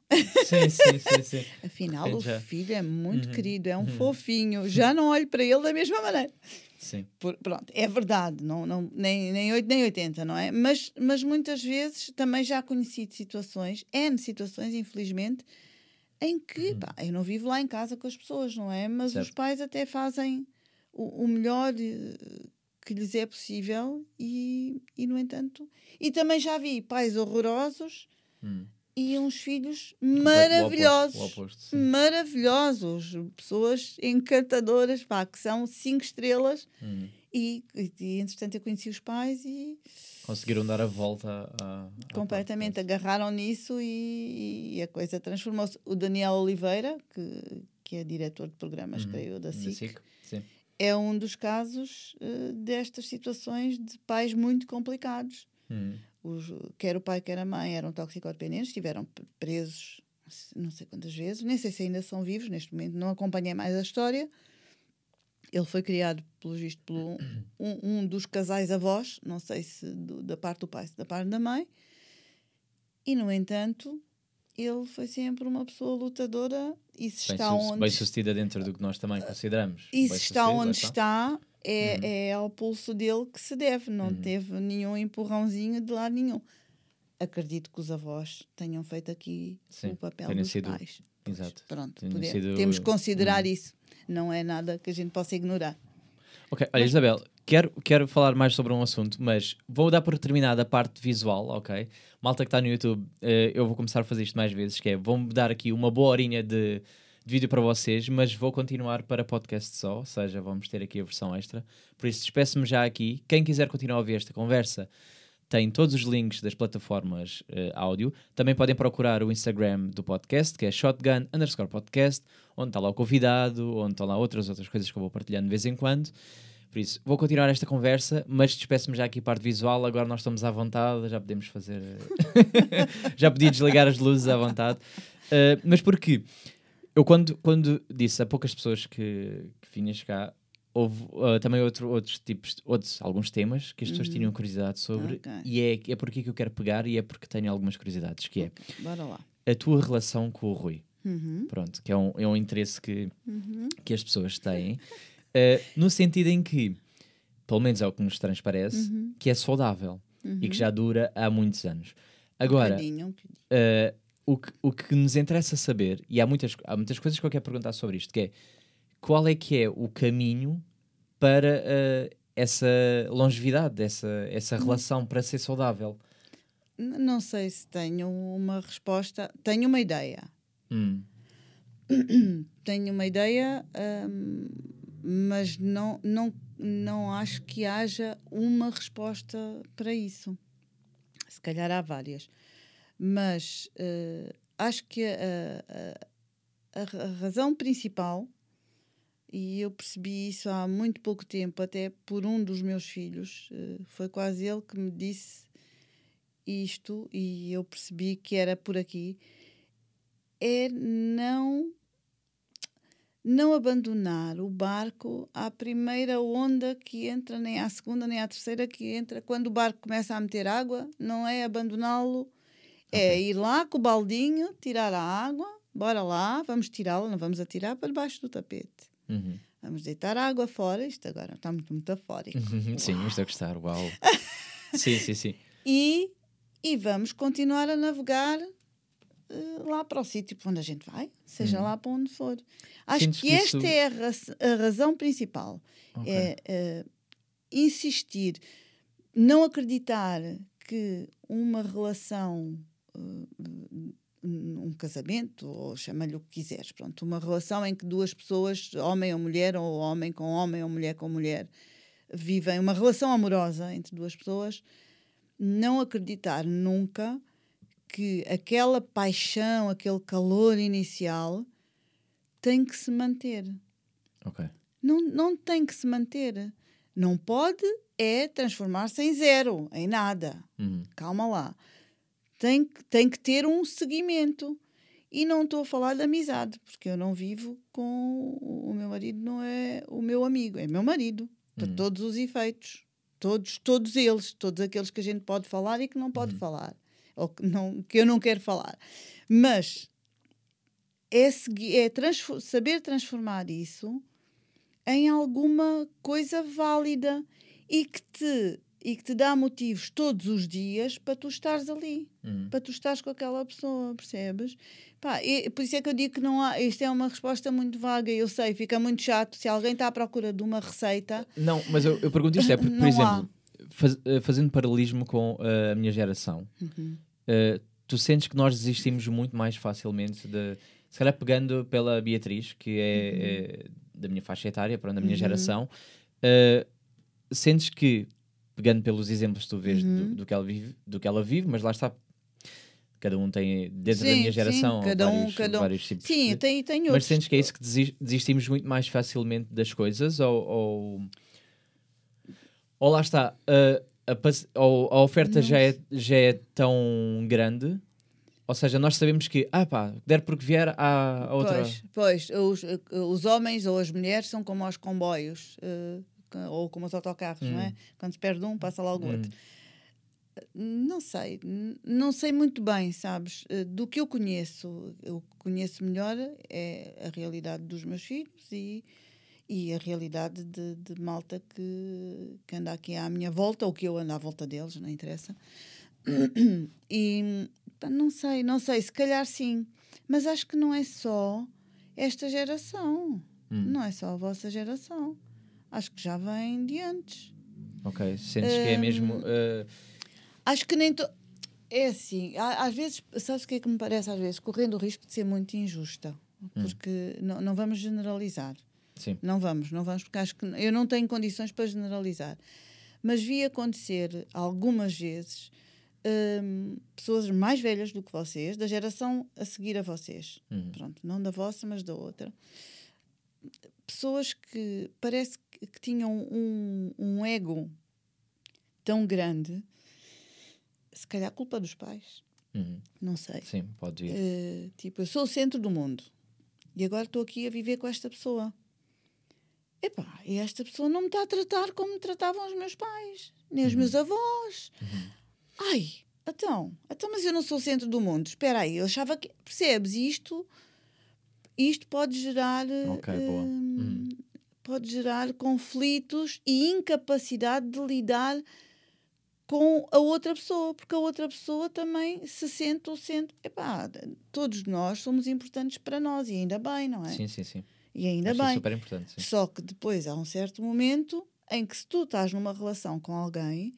Sim, sim, sim, sim. Afinal, Sim, o já. filho é muito Uhum. querido, é um fofinho. Já não olho para ele da mesma maneira. sim. Por- pronto, é verdade, não, não, nem, nem 8 nem 80, não é? Mas, mas muitas vezes também já conheci situações, N situações, infelizmente, em que pá, eu não vivo lá em casa com as pessoas, não é? Mas os Certo. pais até fazem o, o melhor eh, que lhes é possível e, e, no entanto. E também já vi pais horrorosos Hum. e uns filhos O oposto, maravilhosos O oposto, maravilhosos, pessoas encantadoras, pá, que são cinco estrelas. Hum. E, e, e, entretanto, eu conheci os pais e Conseguiram dar a volta a, a completamente agarraram nisso e, e a coisa transformou-se. O Daniel Oliveira, que, que é diretor de programas, Uhum. creio, da Da SIC, SIC, Sim. É um dos casos eh, destas situações de pais muito complicados. Hum. Os, quer o pai, quer a mãe eram toxicodependentes, estiveram presos não sei quantas vezes, nem sei se ainda são vivos neste momento, não acompanhei mais a história. Ele foi criado, pelo visto, por um, um, um dos casais avós, não sei se do- da parte do pai, se da parte da mãe, e no entanto, ele foi sempre uma pessoa lutadora e se Bem, está su- onde bem sucedida dentro do que nós também consideramos. e se está onde está, é, Uhum. é ao pulso dele que se deve, não Uhum. teve nenhum empurrãozinho de lado nenhum. acredito que os avós tenham feito aqui Sim, o papel dos sido- pais. Exato, Pronto, sido- temos que considerar Hum. isso. Não é nada que a gente possa ignorar. Ok, olha, Isabel, quero, quero falar mais sobre um assunto, mas vou dar por terminada a parte visual, ok? Malta que está no YouTube, eh, eu vou começar a fazer isto mais vezes, que é, vou-me dar aqui uma boa horinha de, de vídeo para vocês, mas vou continuar para podcast só, ou seja, vamos ter aqui a versão extra. Por isso, despeço-me já aqui. Quem quiser continuar a ouvir esta conversa, tem todos os links das plataformas eh, áudio. Também podem procurar o Instagram do podcast, que é shotgun underscore podcast, onde está lá o convidado, onde estão lá outras outras coisas que eu vou partilhando de vez em quando. Por isso, vou continuar esta conversa, mas despeço-me já aqui a parte visual. Agora nós estamos à vontade, já podemos fazer. já podia desligar as luzes à vontade. Eh, mas porquê? Eu, quando, quando disse a poucas pessoas que, que vinhas cá, houve eh, também outro, outros tipos, outros, alguns temas que as pessoas tinham curiosidade sobre, Ok. e é, é por que eu quero pegar, e é porque tenho algumas curiosidades, que é Bora lá. a tua relação com o Rui. Uhum, Pronto, que é um, é um interesse que, uhum. que as pessoas têm, eh, no sentido em que, pelo menos é o que nos transparece, Uhum. que é saudável e que já dura há muitos anos. Um Agora, bocadinho, um bocadinho. eh, o, que, o que nos interessa saber, e há muitas, há muitas coisas que eu quero perguntar sobre isto, que é qual é que é o caminho para eh, essa longevidade, essa, essa relação para ser saudável? Não sei se tenho uma resposta. Tenho uma ideia. Hum, Tenho uma ideia, hum, mas não, não, não acho que haja uma resposta para isso. Se calhar há várias. Mas eh, acho que a, a- a ra- a razão principal, e eu percebi isso há muito pouco tempo, até por um dos meus filhos, eh, foi quase ele que me disse isto, e eu percebi que era por aqui, é não não abandonar o barco à primeira onda que entra, nem à segunda, nem à terceira que entra. Quando o barco começa a meter água, não é abandoná-lo, é ir lá com o baldinho, tirar a água, bora lá, vamos tirá-la, não vamos atirar para debaixo do tapete. uhum. Vamos deitar a água fora, isto agora está muito metafórico. Uhum, Sim, estou a gostar, uau. sim, sim, sim. E, e vamos continuar a navegar eh, lá para o sítio para onde a gente vai, seja lá para onde for. Acho Sentes que, que esta isso- é a, raz- a razão principal. Ok. É eh, insistir, não acreditar que uma relação, eh, um casamento, ou chama-lhe o que quiseres, pronto, uma relação em que duas pessoas, homem ou mulher, ou homem com homem ou mulher com mulher, vivem uma relação amorosa entre duas pessoas, não acreditar nunca que aquela paixão, aquele calor inicial tem que se manter. Não, não tem que se manter. Não pode é transformar-se em zero, em nada. Uhum. Calma lá. Tem, que- tem que ter um seguimento. E não estou a falar de amizade, porque eu não vivo com. O meu marido não é o meu amigo, é meu marido, para Uhum. todos os efeitos. Todos, todos eles, todos aqueles que a gente pode falar e que não Uhum. pode falar, ou que, não, que eu não quero falar. Mas é, segui- é transfo- saber transformar isso em alguma coisa válida e que te e que te dá motivos todos os dias para tu estares ali, Uhum. para tu estares com aquela pessoa, percebes? Pá, e- por isso é que eu digo que não há, isto é uma resposta muito vaga, eu sei, fica muito chato se alguém está à procura de uma receita. Não, mas eu, eu pergunto isto é porque, por exemplo, faz- eh, fazendo paralelismo com eh, a minha geração, Uhum. eh, tu sentes que nós desistimos muito mais facilmente de. Se calhar pegando pela Beatriz, que é, Uhum. é da minha faixa etária, pronto, da minha geração, eh, sentes que, pegando pelos exemplos que tu vês Uhum. do, do que ela vive, do que ela vive, mas lá está. Cada um tem, dentro da Sim, minha sim, geração, cada um- vários, cada um- vários tipos Sim, de, tem, tem Mas outros. sentes que é isso que desis- desistimos muito mais facilmente das coisas? Ou, ou, ou lá está, a, a, a oferta já é, já é tão grande? Ou seja, nós sabemos que, ah pá, der porque vier, a outra. Pois, pois os, eh, os homens ou as mulheres são como aos comboios eh, ca- ou como os autocarros, não é? Quando se perde um, passa logo Hum. outro. Não sei, não sei muito bem, sabes? Eh, Do que eu conheço, o que conheço melhor é a realidade dos meus filhos e, e a realidade de, de malta que, que anda aqui à minha volta, ou que eu ando à volta deles, não interessa. E pá, não sei, não sei, se calhar sim. Mas acho que não é só esta geração. Hum. Não é só a vossa geração. Acho que já vem de antes. Ok, sentes que é mesmo. Hum. eh, Acho que nem. To... É assim, às vezes, sabes o que é que me parece? Às vezes, correndo o risco de ser muito injusta. Porque não, não vamos generalizar. Sim. Não vamos, não vamos, porque acho que eu não tenho condições para generalizar. Mas vi acontecer algumas vezes hum, pessoas mais velhas do que vocês, da geração a seguir a vocês. Uhum. Pronto, não da vossa, mas da outra. Pessoas que parece que, que tinham um, um ego tão grande, se calhar culpa dos pais, Uhum. não sei. Sim, pode vir. Eh, tipo, eu sou o centro do mundo e agora estou aqui a viver com esta pessoa. Epá, e esta pessoa não me está a tratar como me tratavam os meus pais, nem os meus avós. Ai, então, então, mas eu não sou o centro do mundo. Espera aí, eu achava que. Percebes? Isto, isto pode gerar. Ok, boa. hum, Uhum. Pode gerar conflitos e incapacidade de lidar com a outra pessoa, porque a outra pessoa também se sente o centro. Epá, todos nós somos importantes para nós e ainda bem, não é? Sim, sim, sim. E ainda Acho bem. super importante. Sim. Só que depois há um certo momento em que se tu estás numa relação com alguém,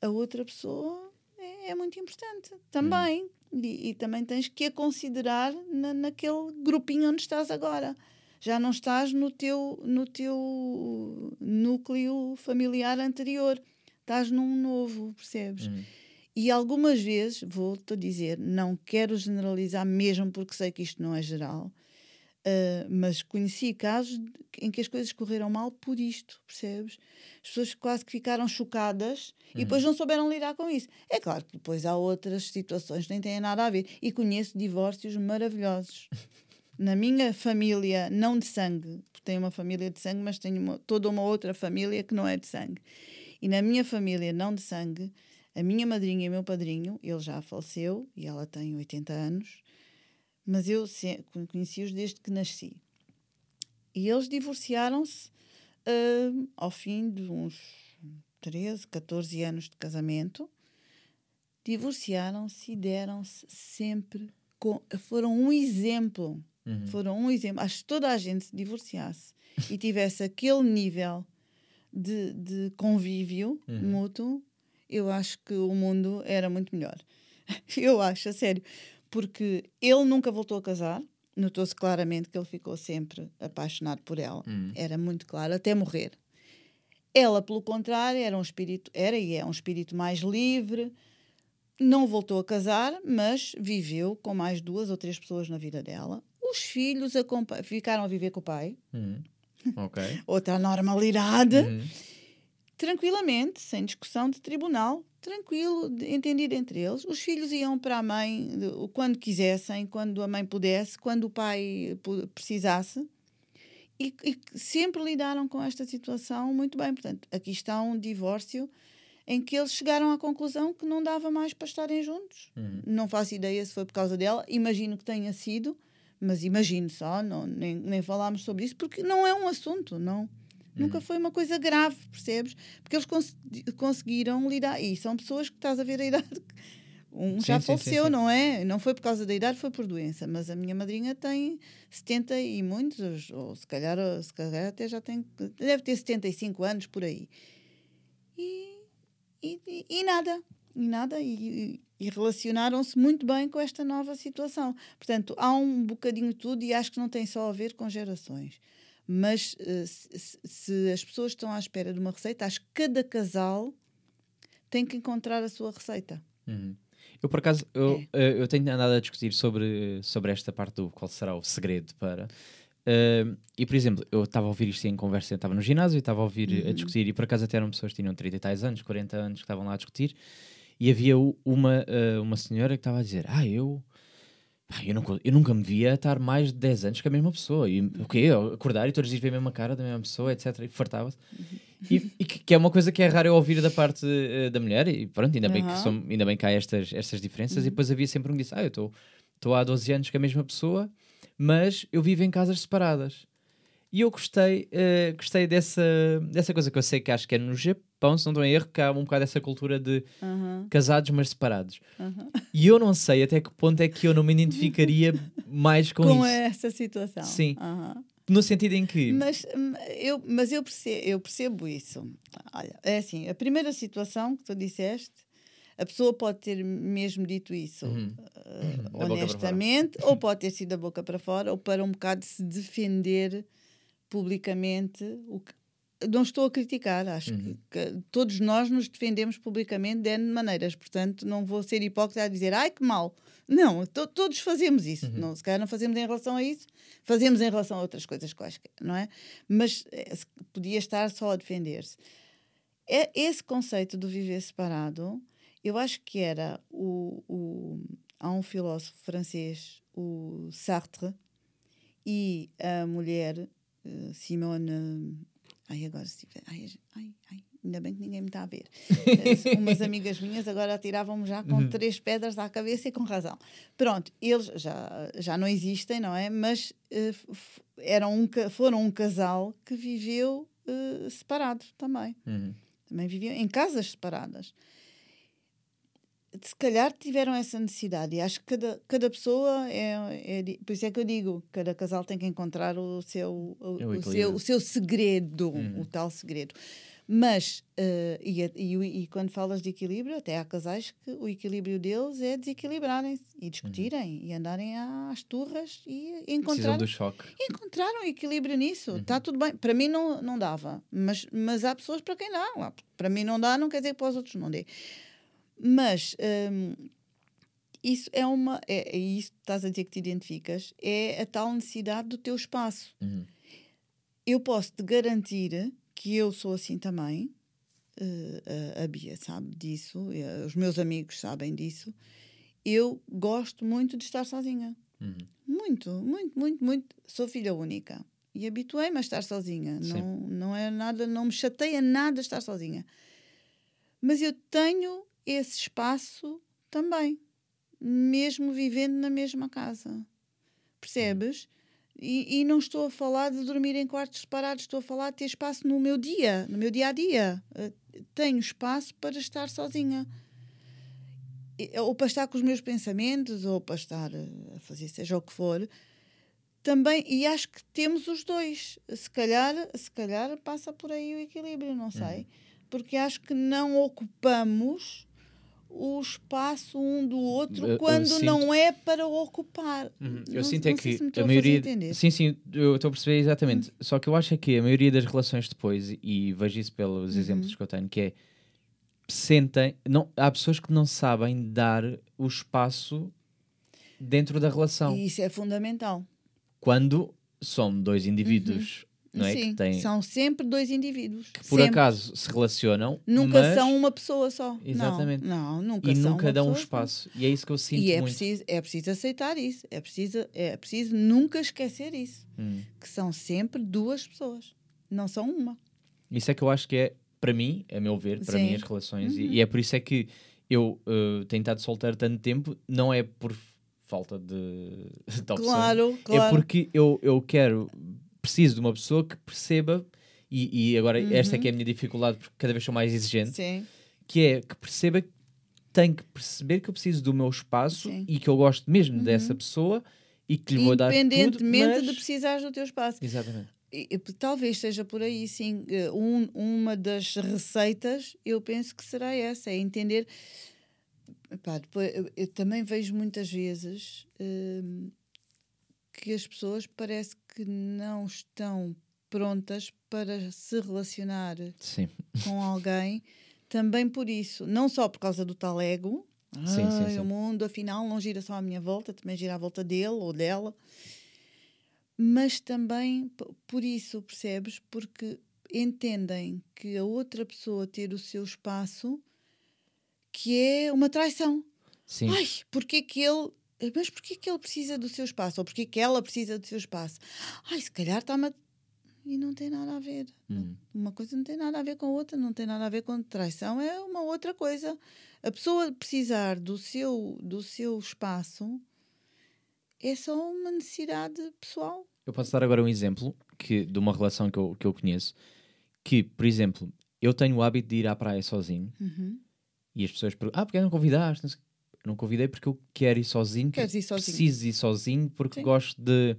a outra pessoa é, é muito importante também. E, e também tens que a considerar na, naquele grupinho onde estás agora. Já não estás no teu, no teu núcleo familiar anterior. Estás num novo, percebes? Uhum. E algumas vezes, vou-te dizer, não quero generalizar mesmo porque sei que isto não é geral, ah, mas conheci casos em que as coisas correram mal por isto, percebes? As pessoas quase que ficaram chocadas e depois não souberam lidar com isso. É claro que depois há outras situações que nem têm nada a ver. E conheço divórcios maravilhosos. Na minha família, não de sangue, porque tenho uma família de sangue, mas tenho uma- toda uma outra família que não é de sangue. E na minha família, não de sangue, a minha madrinha e o meu padrinho, ele já faleceu e ela tem 80 anos, mas eu conheci-os desde que nasci. E eles divorciaram-se ah, ao fim de uns 13, 14 anos de casamento. Divorciaram-se e deram-se sempre. Com, foram um exemplo. Uhum. Foram um exemplo. Acho que toda a gente se divorciasse e tivesse aquele nível de, de convívio Uhum. mútuo, eu acho que o mundo era muito melhor. Eu acho, a sério. Porque ele nunca voltou a casar. Notou-se claramente que ele ficou sempre apaixonado por ela. Uhum. Era muito claro, até morrer. Ela, pelo contrário, era um espírito, era e é um espírito mais livre. Não voltou a casar, mas viveu com mais duas ou três pessoas na vida dela. Os filhos ficaram a viver com o pai. Ok. outra normalidade, Uhum. Tranquilamente, sem discussão de tribunal, tranquilo, entendido entre eles. Os filhos iam para a mãe quando quisessem, quando a mãe pudesse, quando o pai precisasse. E, e sempre lidaram com esta situação muito bem. Portanto, aqui está um divórcio em que eles chegaram à conclusão que não dava mais para estarem juntos. Uhum. Não faço ideia se foi por causa dela, imagino que tenha sido, mas imagino só, não, nem, nem falámos sobre isso, porque não é um assunto, não. Nunca foi uma coisa grave, percebes? Porque eles cons- conseguiram lidar. E são pessoas que estás a ver a idade. Um Sim, já sim, faleceu, sim. não é? Não foi por causa da idade, foi por doença. Mas a minha madrinha tem 70 e muitos, ou se calhar, se calhar até já tem. Deve ter 75 anos por aí. E, e, e- e nada. E nada. E, e relacionaram-se muito bem com esta nova situação. Portanto, há um bocadinho de tudo e acho que não tem só a ver com gerações. Mas eh, se, se- as pessoas estão à espera de uma receita, acho que cada casal tem que encontrar a sua receita. Uhum. Eu, por acaso, eu, É. eh, eu tenho andado a discutir sobre, sobre esta parte do qual será o segredo para. eh, e, por exemplo, eu estava a ouvir isto em conversa, eu estava no ginásio e estava a ouvir Uhum. a discutir, e por acaso até eram pessoas que tinham 30 e tais anos, 40 anos, que estavam lá a discutir, e havia uma, eh, uma senhora que estava a dizer: Ah, eu. Pá, eu, nunca, eu nunca me via estar mais de 10 anos com a mesma pessoa. E o quê? Acordar e todos os dias ver a mesma cara da mesma pessoa, etc. E fartava-se. E, e que, que é uma coisa que é raro eu ouvir da parte eh, da mulher, e pronto, ainda bem que, som- ainda bem que há estas, estas diferenças. E depois havia sempre um que disse: Ah, eu estou há 12 anos com a mesma pessoa, mas eu vivo em casas separadas. E eu gostei, uh, gostei dessa, dessa coisa que eu sei que acho que é no Japão, se não estou em erro, que há um bocado essa cultura de casados, mas separados. E eu não sei até que ponto é que eu não me identificaria mais com, com isso. essa situação. Sim. No sentido em que. Mas hum, eu, mas eu, percebo, eu percebo isso. Olha, é assim: a primeira situação que tu disseste, a pessoa pode ter mesmo dito isso uhum. uh, honestamente, ou pode ter sido da boca para fora, ou para um bocado se defender publicamente o que, não estou a criticar, acho uhum. que, que, todos nós nos defendemos publicamente de N maneiras, portanto não vou ser hipócrita a dizer ai que mal. Não, to, todos fazemos isso. Uhum. Não, se calhar não fazemos em relação a isso, fazemos em relação a outras coisas quaisquer, não é? Mas é, podia estar só a defender-se. É, esse conceito do viver separado, eu acho que era o, o há um filósofo francês, o Sartre, e a mulher uh, Simone Ai, agora se tiver. Ai, ai, ai, ainda bem que ninguém me está a ver. Eh, umas amigas minhas agora atiravam-me já com uhum. três pedras à cabeça e com razão. Pronto, eles já, já não existem, não é? Mas uh, eram um, foram um casal que viveu uh, separado também. Uhum. Também viviam em casas separadas se calhar tiveram essa necessidade e acho que cada, cada pessoa é, é, por isso é que eu digo cada casal tem que encontrar o seu o, é o, o seu, o seu segredo uhum. o tal segredo. Mas uh, e, e, e, quando falas de equilíbrio até há casais que o equilíbrio deles é desequilibrarem-se e discutirem uhum. e andarem às turras e encontrar do choque. encontraram equilíbrio nisso. Está uhum. tudo bem. Para mim não não dava mas mas há pessoas para quem dá. Para mim não dá não quer dizer que para os outros não dê mas hum, isso é uma. É, é isso que estás a dizer que te identificas, é a tal necessidade do teu espaço. Uhum. Eu posso te garantir que eu sou assim também. Uh, a, a Bia sabe disso, uh, os meus amigos sabem disso. Eu gosto muito de estar sozinha. Uhum. Muito, muito, muito, muito. Sou filha única e habituei-me a estar sozinha. Não, não é nada, não me chateia nada estar sozinha. Mas eu tenho esse espaço também, mesmo vivendo na mesma casa. Percebes? E, e, não estou a falar de dormir em quartos separados, estou a falar de ter espaço no meu dia, no meu dia a dia. Uh, tenho espaço para estar sozinha. Ou para estar com os meus pensamentos, ou para estar a fazer seja o que for. Também, e acho que temos os dois. Se calhar, se calhar passa por aí o equilíbrio, não sei. Uhum. Porque acho que não ocupamos o espaço um do outro eu, quando eu sinto... não é para ocupar. Uhum. Eu não, sinto é que a maioria. A sim, sim, eu estou a perceber exatamente. Uhum. Só que eu acho é que a maioria das relações depois, e vejo isso pelos uhum. exemplos que eu tenho, que é sentem. Não, há pessoas que não sabem dar o espaço dentro da relação. E isso é fundamental. Quando são dois indivíduos não é? Sim, tem... são sempre dois indivíduos. Que por sempre. acaso se relacionam. Nunca mas... são uma pessoa só. Exatamente. Não, não nunca E são nunca dão um espaço. E é isso que eu sinto e é muito. Preciso, é preciso aceitar isso. É preciso, é preciso nunca esquecer isso. Hum. Que são sempre duas pessoas. Não são uma. Isso é que eu acho que é, para mim, a meu ver, para mim as relações. Uhum. E, e, é por isso é que eu uh, tenho estado solteiro tanto tempo. Não é por falta de, de opção. Claro, é claro. É porque eu, eu quero preciso de uma pessoa que perceba, e, e agora uhum. esta é que é a minha dificuldade, porque cada vez sou mais exigente, Sim. que é que perceba que tem que perceber que eu preciso do meu espaço Sim. e que eu gosto mesmo uhum. dessa pessoa e que lhe vou dar tudo. Independentemente mas... de precisares do teu espaço. Exatamente. E, talvez seja por aí, sim. Eh, um, uma das receitas, eu penso que será essa: é entender. Epá, depois, eu, eu, também vejo muitas vezes hum, que as pessoas parece que não estão prontas para se relacionar sim. com alguém, também por isso, não só por causa do tal ego, sim, ah, sim, o mundo afinal não gira só à minha volta, também gira à volta dele ou dela, mas também por isso, percebes? Porque entendem que a outra pessoa ter o seu espaço que é uma traição. Sim. Ai, porque que ele mas porquê que ele precisa do seu espaço? Ou porquê que ela precisa do seu espaço? Ai, se calhar está-me. E não tem nada a ver. Hum. Uma coisa não tem nada a ver com a outra, não tem nada a ver com traição, é uma outra coisa. A pessoa precisar do seu, do seu espaço é só uma necessidade pessoal. eu posso dar agora um exemplo que, de uma relação que eu, que eu conheço. Que, por exemplo, eu tenho o hábito de ir à praia sozinho Uhum. e as pessoas perguntam: Ah, porque não convidaste? Não, convidei porque eu quero ir sozinho, Queres ir sozinho. preciso ir sozinho porque Sim. gosto de,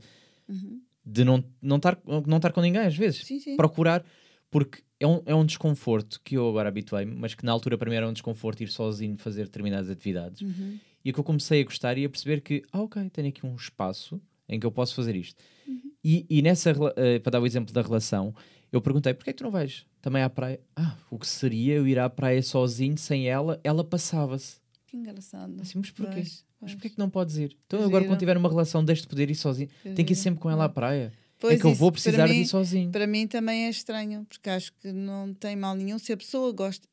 Uhum. de não estar não não com ninguém às vezes. Sim, sim. Procurar, porque é um, é um desconforto que eu agora habituei-me, mas que na altura para mim era um desconforto ir sozinho fazer determinadas atividades. Uhum. E que eu comecei a gostar e a perceber que, ah, ok, tenho aqui um espaço em que eu posso fazer isto. Uhum. E, e nessa, eh, para dar o exemplo da relação, eu perguntei, porquê é que tu não vais também à praia? Ah, o que seria eu ir à praia sozinho, sem ela? Ela passava-se. Que engraçado. Assim, mas porquê? Pois, Mas pois. porquê que não podes ir? Então agora quando tiver uma relação, deixe de poder ir sozinho. Tem que ir sempre com ela à praia. é Pois que eu vou precisar de mim- ir sozinho. Para mim também é estranho, porque acho que não tem mal nenhum. Se a pessoa gosta.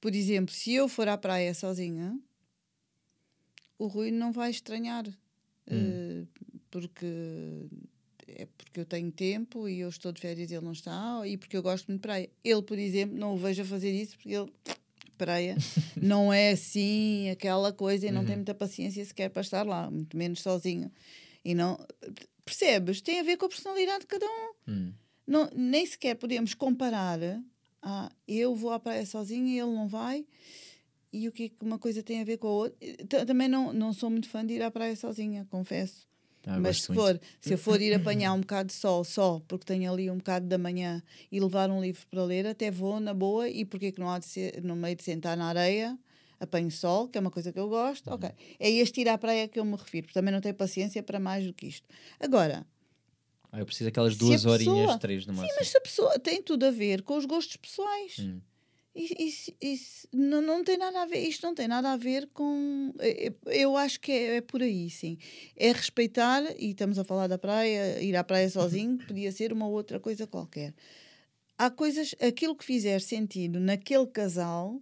Por exemplo, se eu for à praia sozinha, o Rui não vai estranhar. eh, porque é porque eu tenho tempo e eu estou de férias e ele não está, e porque eu gosto muito de praia. Ele, por exemplo, não o vejo a fazer isso porque ele. Praia não é assim aquela coisa e não tem muita paciência sequer para estar lá, muito menos sozinho. E não. Percebes? Tem a ver com a personalidade de cada um Hum. não, nem sequer podemos comparar. Ah, eu vou à praia sozinha e ele não vai. E o que é que uma coisa tem a ver com a outra? Ta- Também não, não sou muito fã de ir à praia sozinha, confesso. Ah, Mas se, muito. for, se eu for ir apanhar um bocado de sol só, porque tenho ali um bocado da manhã e levar um livro para ler, até vou na boa. E porque que não há de ser no meio de sentar na areia, apanho sol, que é uma coisa que eu gosto. Uhum. Ok. É este ir à praia que eu me refiro, porque também não tenho paciência para mais do que isto. Agora, Ah, eu preciso daquelas Se a duas horinhas, pessoa- três no máximo. mas se a pessoa tem tudo a ver com os gostos pessoais. Hum. Isso, isso- não, não tem nada a ver, isto não tem nada a ver com. é- é- Eu acho que é, é por aí, sim. É respeitar, e estamos a falar da praia, ir à praia sozinho, podia ser uma outra coisa qualquer. Há coisas, aquilo que fizer sentido naquele casal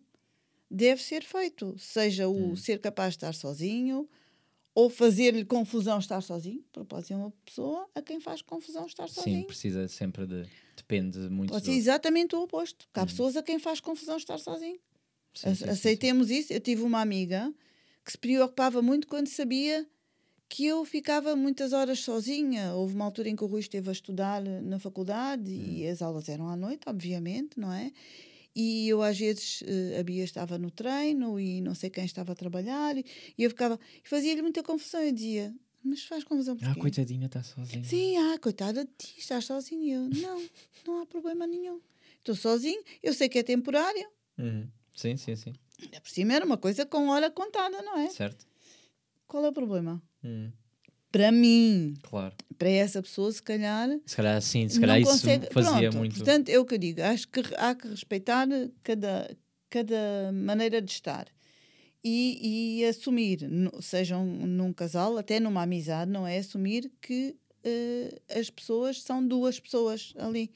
deve ser feito, seja o ser capaz de estar sozinho ou fazer-lhe confusão estar sozinho, porque pode ser uma pessoa a quem faz confusão estar Sim, sozinho. precisa sempre de. Depende muito. Pode do- ser exatamente o oposto. Há pessoas a quem faz confusão estar sozinho. Sim, sim, sim, Aceitemos isso. Eu tive uma amiga que se preocupava muito quando sabia que eu ficava muitas horas sozinha. Houve uma altura em que o Rui esteve a estudar na faculdade e Hum. as aulas eram à noite, obviamente, não é? E eu, às vezes, eh, a Bia estava no treino e não sei quem estava a trabalhar, e eu ficava. E fazia-lhe muita confusão. Eu dizia: Mas faz confusão Ah, porquê? coitadinha, está sozinha. Sim, ah, coitada de ti, estás sozinho. E Eu, não, não há problema nenhum. Estou sozinho, eu sei que é temporário. Uhum. Sim, sim, sim. Ainda Por cima era uma coisa com hora contada, não é? Certo. Qual é o problema? Hum, Para mim, Claro. para essa pessoa, se calhar. Se calhar sim, se calhar isso consegue. fazia Pronto, muito. Portanto, é o que eu digo. Acho que há que respeitar cada, cada maneira de estar. E, e assumir, sejam num casal, até numa amizade, não é? Assumir que eh, as pessoas são duas pessoas ali,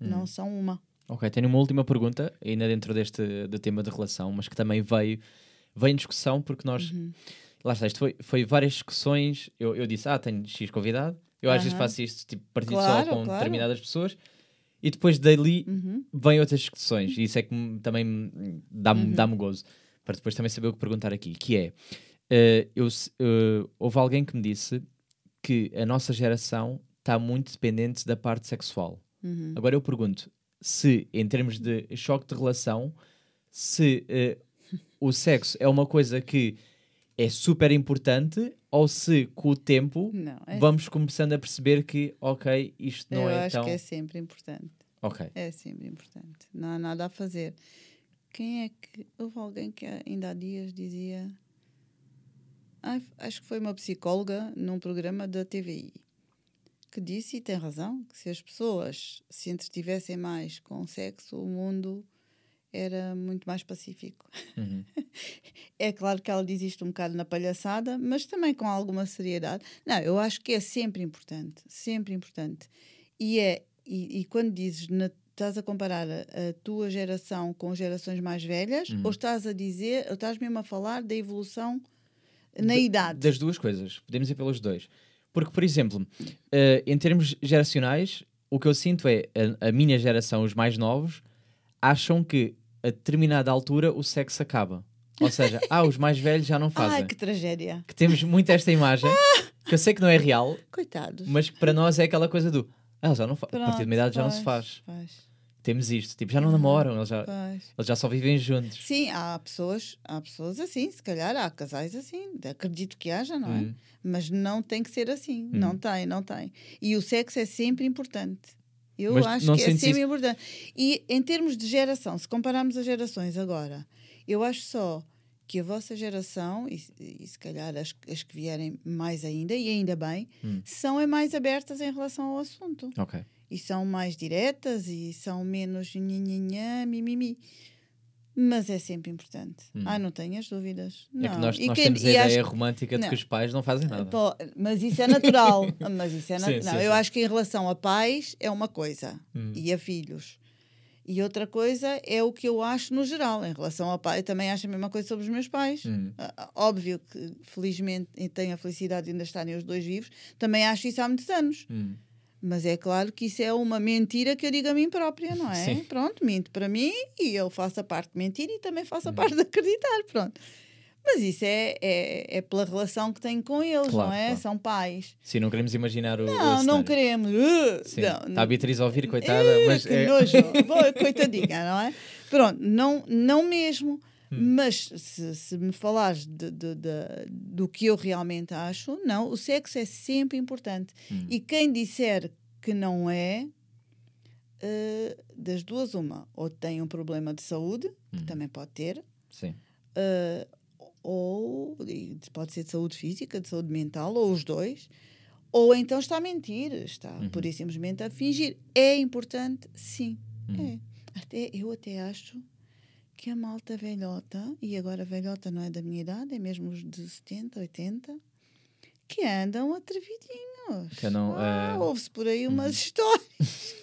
Hum. não são uma. Ok, tenho uma última pergunta, ainda dentro deste do tema de relação, mas que também veio, veio em discussão, porque nós. Uhum. Lá está, isto foi, foi várias discussões. Eu, eu disse, ah, tenho X convidado. Eu às vezes Aham. faço isto, tipo, partido Claro, só com claro. determinadas pessoas. E depois dali Uhum. vêm outras discussões. E isso é que também me- dá-me dá gozo. Para depois também saber o que perguntar aqui. Que é, eh, eu, eh, houve alguém que me disse que a nossa geração está muito dependente da parte sexual. Uhum. Agora eu pergunto se, em termos de choque de relação, se eh, o sexo é uma coisa que é super importante ou se, com o tempo, Não, é, vamos começando a perceber que, ok, isto não eu é acho tão. que é sempre importante. Ok. É sempre importante. Não há nada a fazer. Quem é que. Houve alguém que ainda há dias dizia. Ai, acho que foi uma psicóloga num programa da TVI que disse, e tem razão, que se as pessoas se entretivessem mais com o sexo, o mundo era muito mais pacífico. Uhum. É claro que ela diz isto um bocado na palhaçada, mas também com alguma seriedade. Não, eu acho que é sempre importante, sempre importante. E é, e, e quando dizes, na- estás a comparar a, a tua geração com gerações mais velhas, Uhum. ou estás a dizer, ou estás mesmo a falar da evolução na Da- idade? Das duas coisas. Podemos ir pelos dois. Porque, por exemplo, eh, em termos geracionais, o que eu sinto é a, a minha geração, os mais novos, acham que a determinada altura o sexo acaba. Ou seja, ah, os mais velhos já não fazem. Ai, que tragédia. Que temos muito esta imagem, que eu sei que não é real, Coitados. mas que para nós é aquela coisa do. Ah, já não fa... a partir de uma idade já não se faz. pois, Temos isto, tipo, já não namoram, eles já, eles já só vivem juntos. Sim, há pessoas, há pessoas assim, se calhar há casais assim, acredito que haja, não é? Hum. Mas não tem que ser assim, não tem, não tem. E o sexo é sempre importante. Eu Mas acho que é sempre importante. E em termos de geração, se compararmos as gerações agora, eu acho só que a vossa geração, e, e se calhar as, as que vierem mais ainda, e ainda bem, Hum. são é mais abertas em relação ao assunto Ok. e são mais diretas e são menos nhanhanhã, mimimi. Mas é sempre importante. Ah, não tenhas dúvidas. Hum. É que Não. nós, E nós quem- temos a ideia acho- romântica de Não. que os pais não fazem nada. Mas isso é natural. mas isso é Sim, natural. sim, eu sim. acho que em relação a pais é uma coisa Hum. e a filhos. E outra coisa é o que eu acho no geral. Em relação a pai, eu também acho a mesma coisa sobre os meus pais. Hum. Ah, ah, Óbvio que, felizmente, tenho a felicidade de ainda estarem os dois vivos. Também acho isso há muitos anos. Hum. Mas é claro que isso é uma mentira que eu digo a mim própria, não é? Sim. Pronto, minto para mim e eu faço a parte de mentir e também faço Uhum. a parte de acreditar, pronto. Mas isso é, é, é pela relação que tenho com eles, Claro, não é? claro. São pais. Sim, não queremos imaginar o. o Não, não cenário. queremos. Uh, Sim. não, Está a Beatriz a ouvir, coitada, Eh, mas. que é- nojo. Boa, coitadinha, não é? Pronto, não, não mesmo. Hum. Mas se, se me falares de, de- de- do que eu realmente acho, não, o sexo é sempre importante. Hum. E quem disser que não é, eh, das duas, uma, ou tem um problema de saúde, Hum. que também pode ter, Sim. eh, ou pode ser de saúde física, de saúde mental, ou os dois, ou então está a mentir, está Uhum. por e simplesmente a fingir. É importante, sim. Uhum. É. Até, eu até acho que a malta velhota, e agora velhota não é da minha idade, é mesmo os de 70, 80, que andam atrevidinhos. Que andam, ah, Uhum. Ouve-se por aí umas histórias.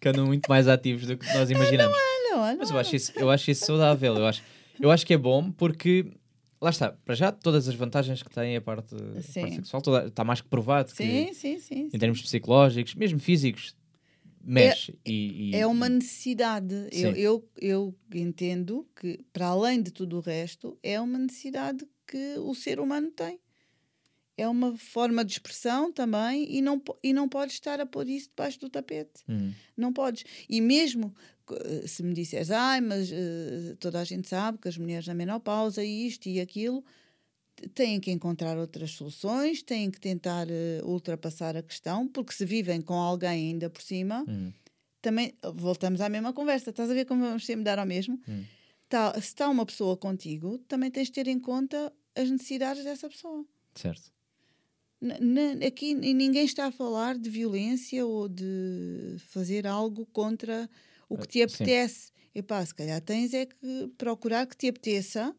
Que andam muito mais ativos do que nós imaginamos. Olha, olha. Mas eu acho isso, eu acho isso saudável. Eu acho, eu acho que é bom porque. Lá está, para já todas as vantagens que tem a parte, a parte sexual, toda- está mais que provado Sim, que sim, sim. em termos psicológicos, mesmo físicos, mexe. e, e- É uma necessidade. Eu, eu, eu entendo que, para além de tudo o resto, é uma necessidade que o ser humano tem. É uma forma de expressão também e não, e não podes estar a pôr isso debaixo do tapete. Hum, Não podes. E mesmo eh, se me disseres, ai, mas eh, toda a gente sabe que as mulheres na menopausa, isto e aquilo, têm que encontrar outras soluções, têm que tentar eh, ultrapassar a questão, porque se vivem com alguém ainda por cima, hum, também voltamos à mesma conversa. Estás a ver como vamos sempre dar ao mesmo? Hum. Tá, se está uma pessoa contigo, também tens de ter em conta as necessidades dessa pessoa. certo. N- n- aqui ninguém está a falar de violência ou de fazer algo contra o que te sim. apetece. Epá, se calhar tens é que procurar que te apeteça,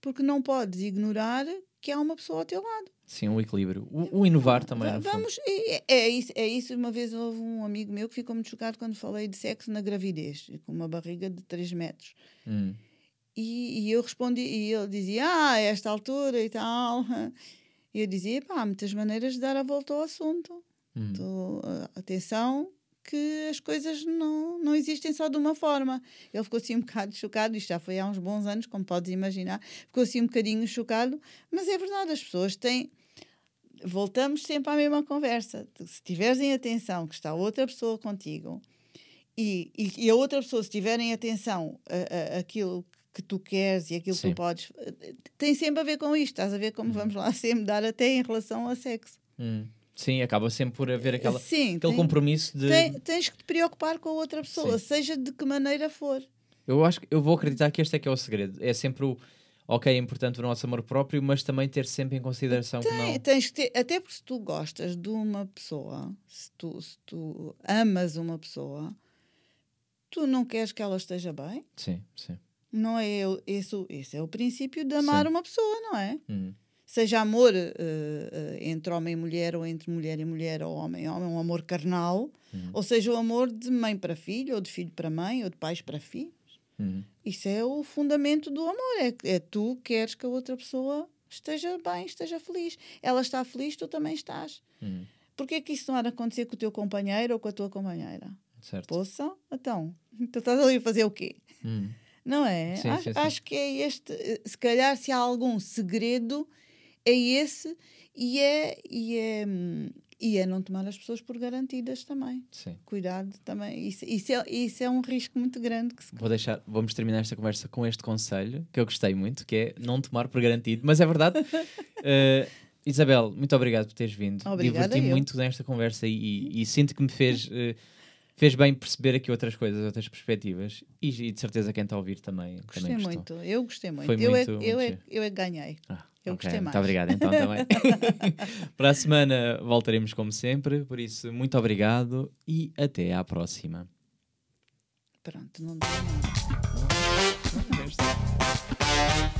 porque não podes ignorar que há uma pessoa ao teu lado. Sim, um equilíbrio. O, o inovar também. Vamos, é, é isso, é isso. Uma vez houve um amigo meu que ficou muito chocado quando falei de sexo na gravidez, com uma barriga de 3 metros. Hum, E, e eu respondi, e ele dizia, ah, a esta altura e tal. E eu dizia, pá, há muitas maneiras de dar a volta ao assunto. hum. Ah, atenção que as coisas não, não existem só de uma forma. Ele ficou assim um bocado chocado, isto já foi há uns bons anos, como podes imaginar, ficou assim um bocadinho chocado, mas é verdade, as pessoas têm. Voltamos sempre à mesma conversa. Se tiveres em atenção que está outra pessoa contigo e, e, e a outra pessoa, se tiver em atenção a, a, aquilo que tu queres e aquilo que tu podes, eh, tem sempre a ver com isto. Estás a ver como vamos lá sempre dar até em relação a sexo. Hum. Sim, acaba sempre por haver aquela, Sim, aquele tem- compromisso de. tem- tens que te preocupar com a outra pessoa, Sim. seja de que maneira for. Eu acho que eu vou acreditar que este é que é o segredo. É sempre o. Ok, é importante o nosso amor próprio, mas também ter sempre em consideração que Tem- não. Tens que ter, até porque se tu gostas de uma pessoa, se tu, se tu amas uma pessoa, tu não queres que ela esteja bem. Sim, sim. Não é o- esse, o- esse é o princípio de amar Sim. uma pessoa, não é? Hum. Seja amor eh, eh, entre homem e mulher, ou entre mulher e mulher, ou homem e homem, um amor carnal, Hum. ou seja, o amor de mãe para filho, ou de filho para mãe, ou de pais para filho. Hum. Isso é o fundamento do amor. É, é tu queres que a outra pessoa esteja bem, esteja feliz. Ela está feliz, tu também estás. Hum. Porquê que isso não há de acontecer com o teu companheiro ou com a tua companheira? Certo. Poça, então, tu estás ali a fazer o quê? Hum. Não é? Sim, acho, sim, sim. acho que é este. eh, Se calhar, se há algum segredo, é esse e é, e é, e é não tomar as pessoas por garantidas também. Sim. Cuidado também. Isso, isso, é, isso é um risco muito grande que se Vou deixar, vamos terminar esta conversa com este conselho que eu gostei muito, que é não tomar por garantido, mas é verdade. Eh, Isabel, muito obrigado por teres vindo. Diverti muito nesta conversa e, e- e sinto que me fez, eh, fez bem perceber aqui outras coisas, outras perspectivas e, e de certeza quem está a ouvir também, Gostei também muito, eu gostei muito. Foi eu, muito- é, muito eu, é, eu é que ganhei. Ah, eu okay, gostei mais. Muito obrigado, então, também. Para a semana voltaremos como sempre, por isso, muito obrigado e até à próxima. Pronto, não dá nada.